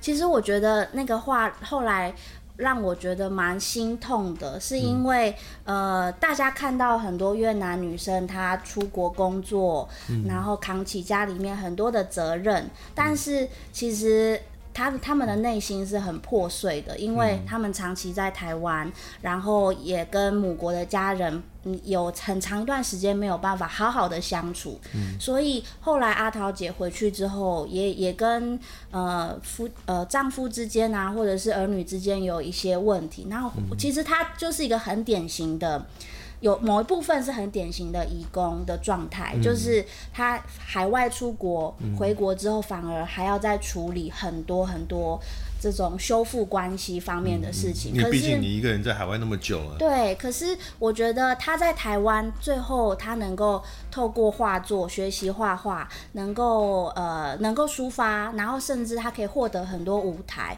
其实我觉得那个画后来让我觉得蛮心痛的，是因为、嗯、呃，大家看到很多越南女生她出国工作，嗯、然后扛起家里面很多的责任，但是其实。他他们的内心是很破碎的，因为他们长期在台湾，嗯、然后也跟母国的家人有很长一段时间没有办法好好的相处，嗯、所以后来阿桃姐回去之后也，也也跟呃夫呃丈夫之间啊，或者是儿女之间有一些问题，然后其实她就是一个很典型的。有某一部分是很典型的移工的状态，嗯、就是他海外出国、嗯、回国之后，反而还要再处理很多很多这种修复关系方面的事情。你毕竟你一个人在海外那么久了。对，可是我觉得他在台湾，最后他能够透过画作学习画画，能够呃能够抒发，然后甚至他可以获得很多舞台。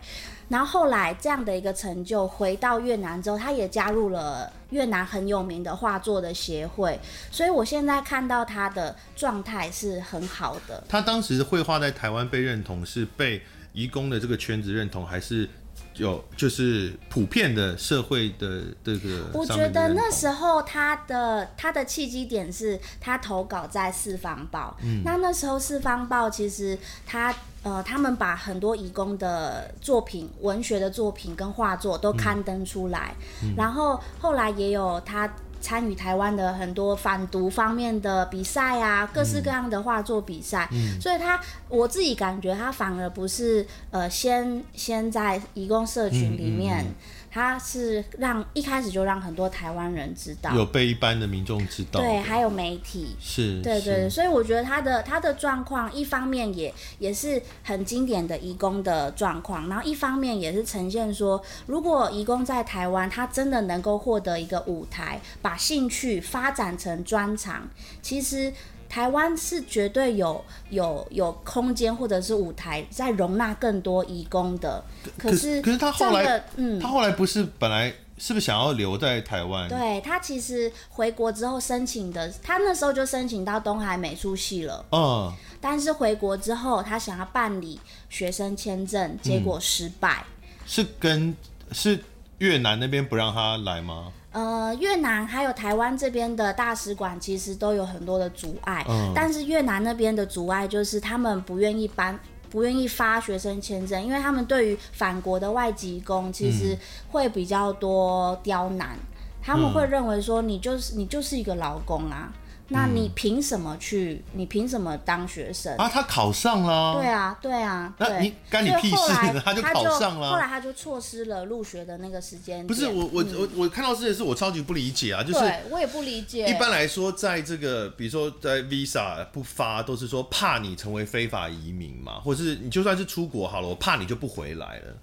然后后来这样的一个成就，回到越南之后，他也加入了越南很有名的画作的协会，所以我现在看到他的状态是很好的。他当时绘画在台湾被认同，是被移工的这个圈子认同，还是？有就是普遍的社会的这个，我觉得那时候他的他的契机点是他投稿在四方报，嗯，那那时候四方报其实他呃他们把很多移工的作品、文学的作品跟画作都刊登出来，嗯，然后后来也有他。参与台湾的很多反毒方面的比赛啊，各式各样的画作比赛，嗯，所以他我自己感觉他反而不是呃先先在移工社群里面。嗯嗯嗯他是让一开始就让很多台湾人知道，有被一般的民众知道，对，还有媒体，是，对对，对所以我觉得他的他的状况，一方面也也是很经典的移工的状况，然后一方面也是呈现说，如果移工在台湾，他真的能够获得一个舞台，把兴趣发展成专长，其实。台湾是绝对有有有空间或者是舞台在容纳更多移工的，可是可是他后来，嗯，他后来不是本来是不是想要留在台湾？对，他其实回国之后申请的，他那时候就申请到东海美术系了，嗯，但是回国之后他想要办理学生签证，结果失败，嗯，是跟是越南那边不让他来吗？呃，越南还有台湾这边的大使馆其实都有很多的阻碍，嗯、但是越南那边的阻碍就是他们不愿意搬，不愿意发学生签证，因为他们对于返国的外籍工其实会比较多刁难，嗯、他们会认为说你就是你就是一个劳工啊。那你凭什么去？你凭什么当学生啊？他考上了。对啊，对啊。那你干你屁事呢？他就考上了。后来他就错失了入学的那个时间。不是我我我我看到这件事，我超级不理解啊！就是我也不理解。一般来说，在这个比如说在 Visa 不发，都是说怕你成为非法移民嘛，或者是你就算是出国好了，我怕你就不回来了。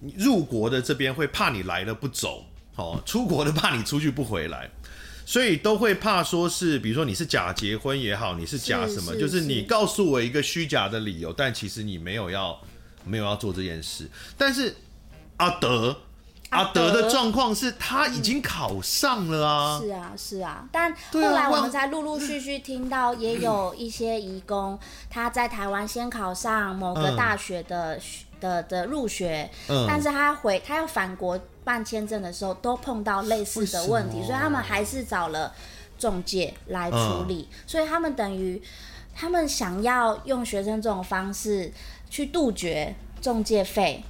你入国的这边会怕你来了不走，好，出国的怕你出去不回来。所以都会怕说是，比如说你是假结婚也好，你是假什么，是是是就是你告诉我一个虚假的理由，但其实你没有要没有要做这件事。但是阿德阿德的状况是他已经考上了啊，是啊是啊。但后来我们才陆陆续续听到，也有 一些移工他在台湾先考上某个大学的的的入学，但是他回他要返国。办签证的时候都碰到类似的问题，所以他们还是找了中介来处理。嗯、所以他们等于他们想要用学生这种方式去杜绝中介费，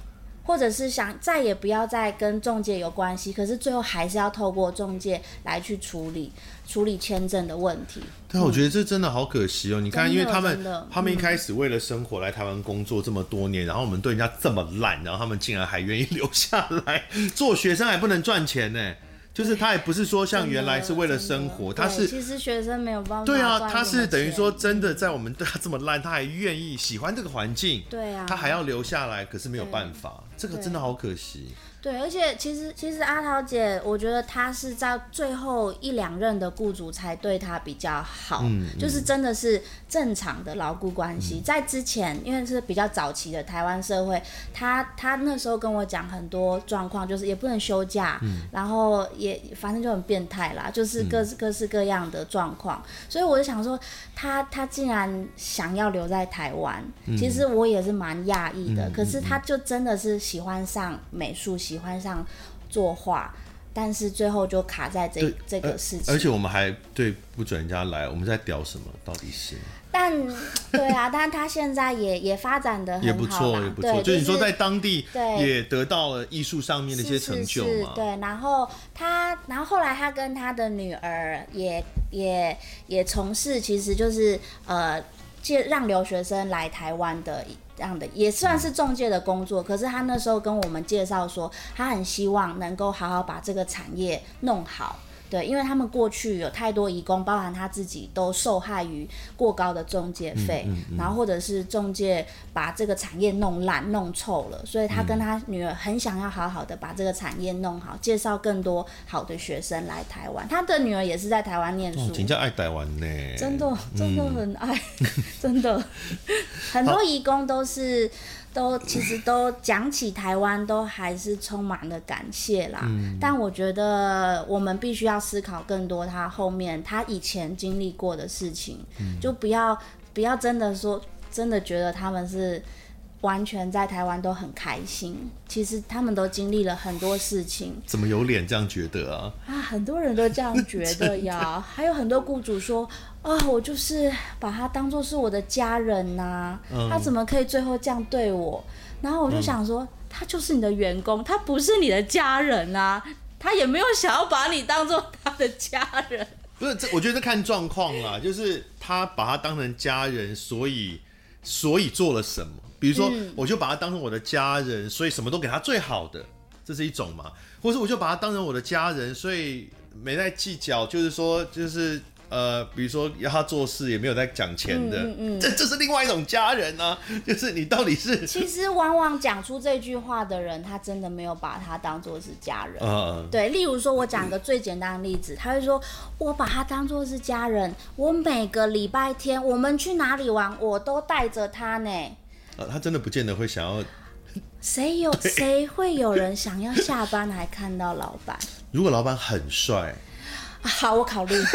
或者是想再也不要再跟中介有关系，可是最后还是要透过中介来去处理。处理签证的问题，对，我觉得这真的好可惜哦。你看，因为他们他们一开始为了生活来台湾工作这么多年，然后我们对人家这么烂，然后他们竟然还愿意留下来做学生，还不能赚钱呢。就是他也不是说像原来是为了生活，他是其实学生没有办法。对啊，他是等于说真的在我们对他这么烂，他还愿意喜欢这个环境，对啊，他还要留下来，可是没有办法，这个真的好可惜。对，而且其实其实阿桃姐，我觉得她是在最后一两任的雇主才对她比较好，嗯嗯、就是真的是正常的牢固关系。嗯、在之前，因为是比较早期的台湾社会，她她那时候跟我讲很多状况，就是也不能休假，嗯、然后也反正就很变态啦，就是各式各式各样的状况。嗯、所以我就想说，她她竟然想要留在台湾，嗯、其实我也是蛮讶异的。嗯、可是她就真的是喜欢上美术。喜欢上作画，但是最后就卡在这这个事情。而且我们还对不准人家来，我们在屌什么？到底是？但对啊，但他现在也也发展的也不错，也不错。就你说在当地也得到了艺术上面的一些成就嘛。对，然后他，然后后来他跟他的女儿也也也从事，其实就是呃，借让留学生来台湾的。这样的也算是中介的工作，可是他那时候跟我们介绍说，他很希望能够好好把这个产业弄好。对，因为他们过去有太多移工，包含他自己都受害于过高的中介费，嗯嗯。嗯、然后或者是中介把这个产业弄烂、弄臭了，所以他跟他女儿很想要好好的把这个产业弄好，介绍更多好的学生来台湾。他的女儿也是在台湾念书，人家爱台湾呢，真的真的很爱，嗯、真的。很多移工都是。都其实都讲起台湾，都还是充满了感谢啦。嗯、但我觉得我们必须要思考更多他后面他以前经历过的事情，嗯、就不要不要真的说真的觉得他们是完全在台湾都很开心。其实他们都经历了很多事情。怎么有脸这样觉得啊？啊，很多人都这样觉得呀。还有很多雇主说。啊、哦，我就是把他当做是我的家人呐、啊，嗯、他怎么可以最后这样对我？然后我就想说，嗯、他就是你的员工，他不是你的家人啊，他也没有想要把你当做他的家人。不是，这我觉得这看状况啦，就是他把他当成家人，所以所以做了什么？比如说，我就把他当成我的家人，所以什么都给他最好的，这是一种嘛？或者我就把他当成我的家人，所以没在计较，就是说，就是。呃，比如说要他做事也没有在讲钱的，嗯嗯、这这是另外一种家人呢、啊。就是你到底是 其实往往讲出这句话的人，他真的没有把他当做是家人。嗯、对。例如说，我讲个最简单的例子，他会说：“我把他当做是家人，我每个礼拜天我们去哪里玩，我都带着他呢。”呃，他真的不见得会想要。谁有谁对会有人想要下班还看到老板？如果老板很帅。好，我考虑。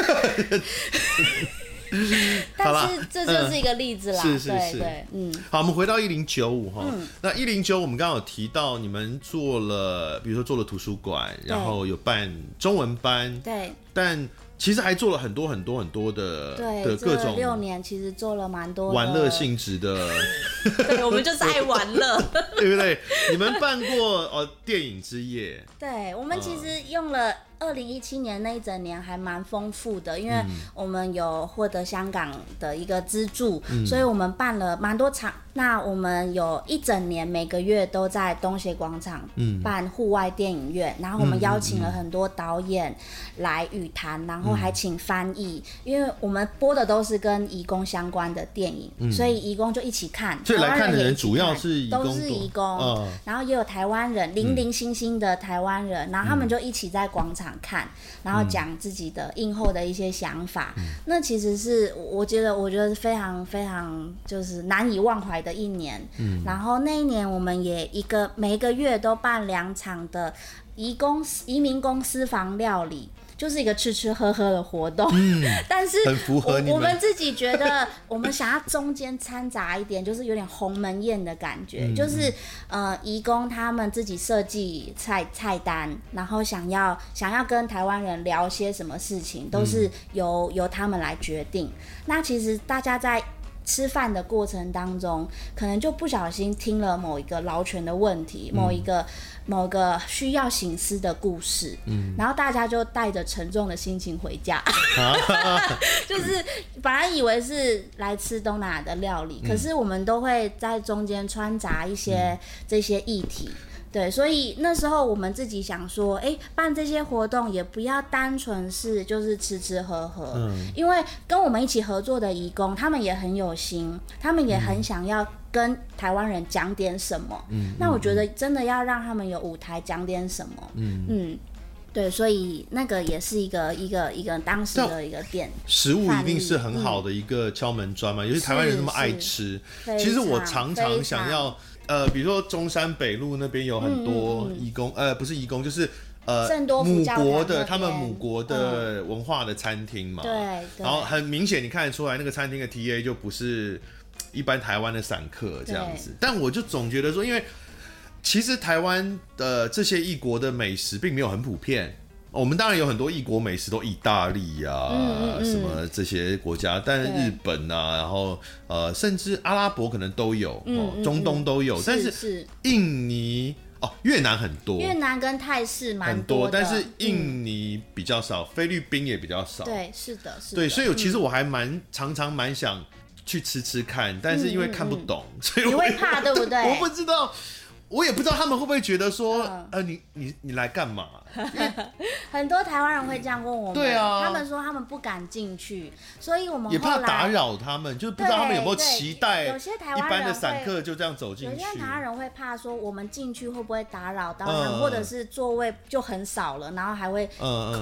但是这就是一个例子啦，是是是，对，嗯。好，我们回到一零九五哈，那一零九，我们刚刚有提到你们做了，比如说做了图书馆，然后有办中文班，对。但其实还做了很多很多很多的对的各种六年，其实做了蛮多玩乐性质的。对，我们就是爱玩乐，对不对？你们办过哦电影之夜？对，我们其实用了。二零一七年那一整年还蛮丰富的，因为我们有获得香港的一个资助，嗯、所以我们办了蛮多场。那我们有一整年每个月都在东协广场办户外电影院，嗯、然后我们邀请了很多导演来语谈，然后还请翻译，嗯、因为我们播的都是跟移工相关的电影，嗯、所以移工就一起看。所以来看的人主要是都是移工，嗯、然后也有台湾人，零零星星的台湾人，然后他们就一起在广场。看，然后讲自己的映后的一些想法，嗯、那其实是我觉得，我觉得是非常非常就是难以忘怀的一年。嗯，然后那一年我们也一个每一个月都办两场的移工移民公私房料理。就是一个吃吃喝喝的活动，嗯、但是很符合我，我们自己觉得，我们想要中间掺杂一点，就是有点鸿门宴的感觉，嗯、就是呃，移工他们自己设计菜菜单，然后想要想要跟台湾人聊些什么事情，都是由、嗯、由他们来决定。那其实大家在。吃饭的过程当中，可能就不小心听了某一个劳权的问题，嗯、某一个某个需要醒思的故事，嗯，然后大家就带着沉重的心情回家，就是本来以为是来吃东南亚的料理，嗯、可是我们都会在中间穿插一些这些议题。对，所以那时候我们自己想说，哎，办这些活动也不要单纯是就是吃吃喝喝，嗯，因为跟我们一起合作的义工，他们也很有心，他们也很想要跟台湾人讲点什么，嗯，那我觉得真的要让他们有舞台讲点什么，嗯嗯，对，所以那个也是一个一个一个当时的一个点，食物一定是很好的一个敲门砖嘛，尤其台湾人那么爱吃，其实我常常想要。呃，比如说中山北路那边有很多义工，嗯嗯呃，不是义工，就是呃母国的他们母国的文化的餐厅嘛。对、嗯。然后很明显你看得出来，那个餐厅的 TA 就不是一般台湾的散客这样子。但我就总觉得说，因为其实台湾的这些异国的美食并没有很普遍。我们当然有很多异国美食，都意大利呀、啊，嗯嗯、什么这些国家，但是日本啊，然后呃，甚至阿拉伯可能都有，中东都有，是但是印尼哦，越南很多，越南跟泰式蛮很多，但是印尼比较少，嗯、菲律宾也比较少，对，是的，是的，对，所以其实我还蛮、嗯、常常蛮想去吃吃看，但是因为看不懂，所以我你会怕，对不 对？我不知道。我也不知道他们会不会觉得说，嗯、呃，你你你来干嘛？很多台湾人会这样问我们，对啊，他们说他们不敢进去，所以我们也怕打扰他们，就是不知道他们有没有期待。有些台湾人一般的散客就这样走进去，有些台湾人会怕说我们进去会不会打扰到他们，嗯、或者是座位就很少了，然后还会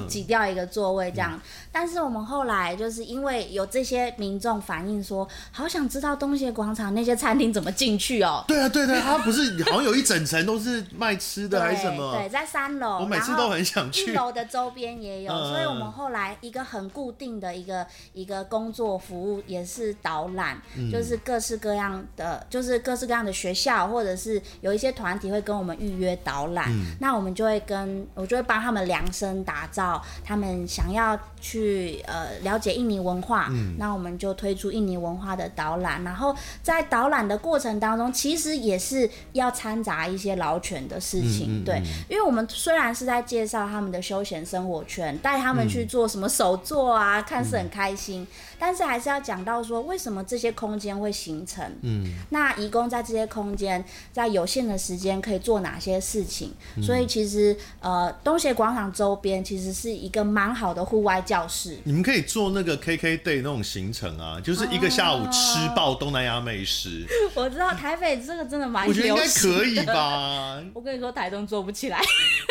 挤掉一个座位这样。但是我们后来就是因为有这些民众反映说，好想知道东协广场那些餐厅怎么进去哦。对啊，对对，他不是好像有一整层都是卖吃的还是什么？对，在三楼，我每次都很想去。一楼的周边也有，嗯、所以我们后来一个很固定的一个一个工作服务也是导览，嗯、就是各式各样的，就是各式各样的学校或者是有一些团体会跟我们预约导览，嗯、那我们就会跟我就会帮他们量身打造，他们想要去呃了解印尼文化，嗯、那我们就推出印尼文化的导览，然后在导览的过程当中，其实也是要掺杂一些劳权的事情，对，因为我们虽然是在介绍他们的休闲生活圈，带他们去做什么手作啊，嗯、看似很开心，但是还是要讲到说，为什么这些空间会形成？嗯，那义工在这些空间，在有限的时间可以做哪些事情？嗯、所以其实呃，东协广场周边其实是一个蛮好的户外教室。你们可以做那个 KK day 那种行程啊，就是一个下午吃爆东南亚美食。我知道台北这个真的蛮，我觉得应该可以吧。我跟你说，台东做不起来。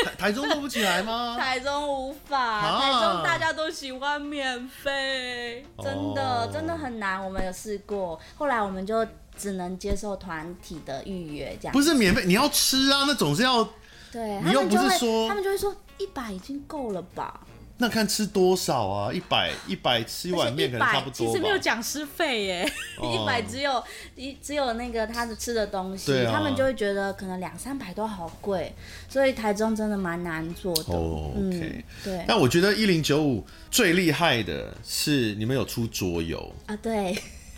台台中做不起来吗？台中无法，啊、台中大家都喜欢免费，真的、哦、真的很难。我们有试过，后来我们就只能接受团体的预约，这样。不是免费，你要吃啊，那总是要。对，他们不是说，他们就会说一百已经够了吧？那看吃多少啊？一百一百吃一碗面可能差不多吧。其实没有讲师费耶，一百、哦、只有一只有那个他的吃的东西，啊、他们就会觉得可能两三百都好贵，所以台中真的蛮难做的。哦、嗯、对。但我觉得一零九五最厉害的是你们有出桌游啊，对，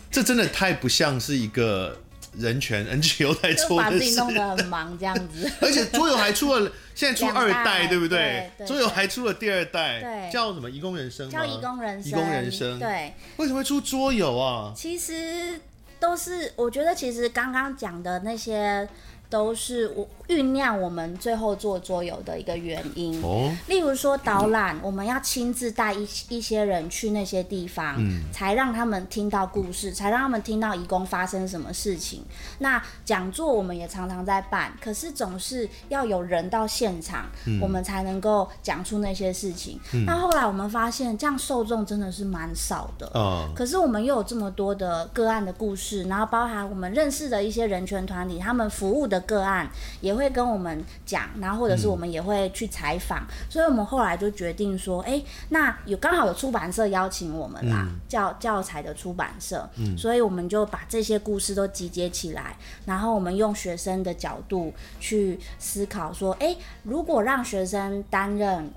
这真的太不像是一个。人权 NGO 在做的事，把自己弄得很忙这样子。而且桌游还出了，现在出二代，对不对？桌游还出了第二代，对，叫什么？移工人生？叫移工人生。移工人生。对。为什么会出桌游啊？其实都是，我觉得其实刚刚讲的那些。都是我酝酿我们最后做桌游的一个原因。哦，例如说导览，我们要亲自带一一些人去那些地方，嗯，才让他们听到故事，才让他们听到移工发生什么事情。那讲座我们也常常在办，可是总是要有人到现场，嗯，我们才能够讲出那些事情。嗯，那后来我们发现，这样受众真的是蛮少的。哦，可是我们又有这么多的个案的故事，然后包含我们认识的一些人权团体，他们服务的。个案也会跟我们讲，然后或者是我们也会去采访，嗯、所以我们后来就决定说，哎、欸，那有刚好有出版社邀请我们啦，嗯、教教材的出版社，嗯、所以我们就把这些故事都集结起来，然后我们用学生的角度去思考说，哎、欸，如果让学生担任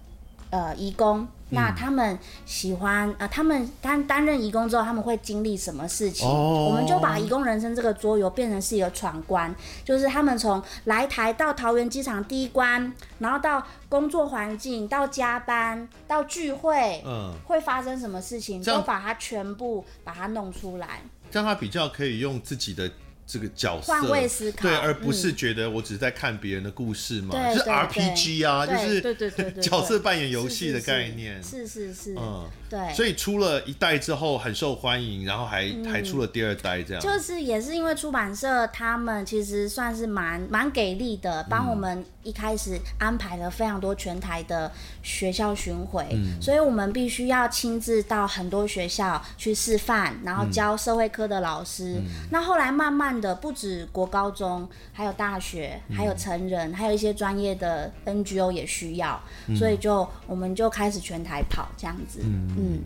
呃义工。那他们喜欢、啊、呃，他们担担任义工之后，他们会经历什么事情？哦、我们就把义工人生这个桌游变成是一个闯关，就是他们从来台到桃园机场第一关，然后到工作环境，到加班，到聚会，嗯，会发生什么事情，样都把它全部把它弄出来，这样他比较可以用自己的。这个角色换位思考，对，而不是觉得我只是在看别人的故事嘛，就是 RPG 啊，就是对对对角色扮演游戏的概念，是是是，嗯，对，所以出了一代之后很受欢迎，然后还还出了第二代这样，就是也是因为出版社他们其实算是蛮蛮给力的，帮我们一开始安排了非常多全台的学校巡回，所以我们必须要亲自到很多学校去示范，然后教社会科的老师，那后来慢慢。的不止国高中，还有大学，还有成人，嗯、还有一些专业的 NGO 也需要，嗯、所以就我们就开始全台跑这样子。嗯嗯，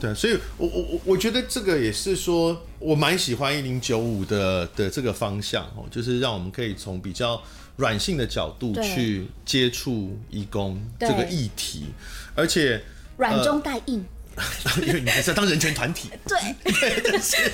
对，所以我我我我觉得这个也是说，我蛮喜欢一零九五的的这个方向哦，就是让我们可以从比较软性的角度去接触义工这个议题，而且软中带硬。因为你还是要当人权团体，对，对，是。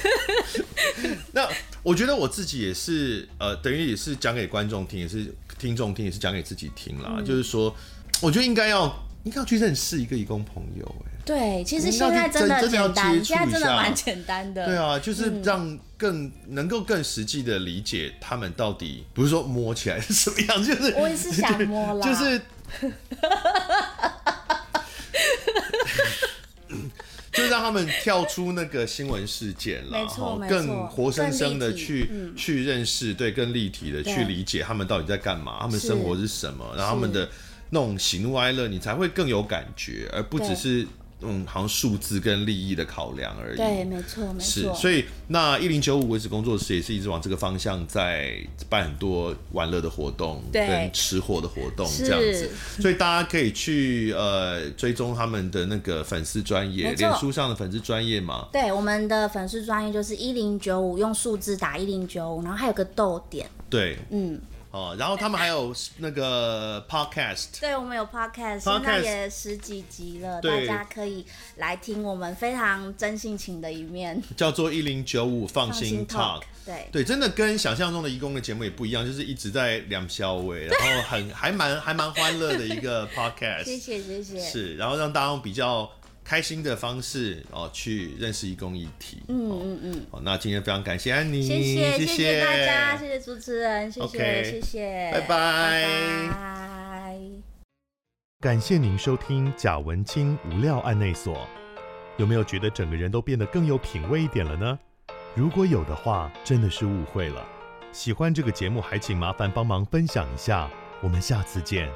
那我觉得我自己也是，呃，等于也是讲给观众听，也是听众听，也是讲给自己听啦。嗯、就是说，我觉得应该要，应该要去认识一个义工朋友、欸。哎，对，其实现在真的简单，现在真的蛮简单的。对啊，就是让更、嗯、能够更实际的理解他们到底，不是说摸起来是什么样，就是我也是想摸啦，就是。就让他们跳出那个新闻事件了，然后更活生生的去去认识，对，更立体的去理解他们到底在干嘛，他们生活是什么，然后他们的那种喜怒哀乐，你才会更有感觉，而不只是。嗯，好像数字跟利益的考量而已。对，没错，没错。是，所以那一零九五维持工作室也是一直往这个方向在办很多玩乐的活动，对跟吃货的活动这样子。所以大家可以去呃追踪他们的那个粉丝专业，脸书上的粉丝专业嘛。对，我们的粉丝专业就是一零九五，用数字打一零九五，然后还有个逗点。对，嗯。哦，然后他们还有那个 podcast，对，我们有 podcast，现在也十几集了，大家可以来听我们非常真性情的一面，叫做一零九五放心 talk，对。对，真的跟想象中的义工的节目也不一样，就是一直在两小尾，然后很还蛮还蛮欢乐的一个 podcast，谢谢谢谢，是，然后让大家用比较。开心的方式哦，去认识移工议题。嗯嗯嗯。好，那今天非常感谢安妮，谢谢谢谢大家，谢谢主持人，谢谢 Okay, 谢谢，拜拜拜拜。感谢您收听贾文清无料案内所。有没有觉得整个人都变得更有品味一点了呢？如果有的话，真的是误会了。喜欢这个节目，还请麻烦帮忙分享一下。我们下次见。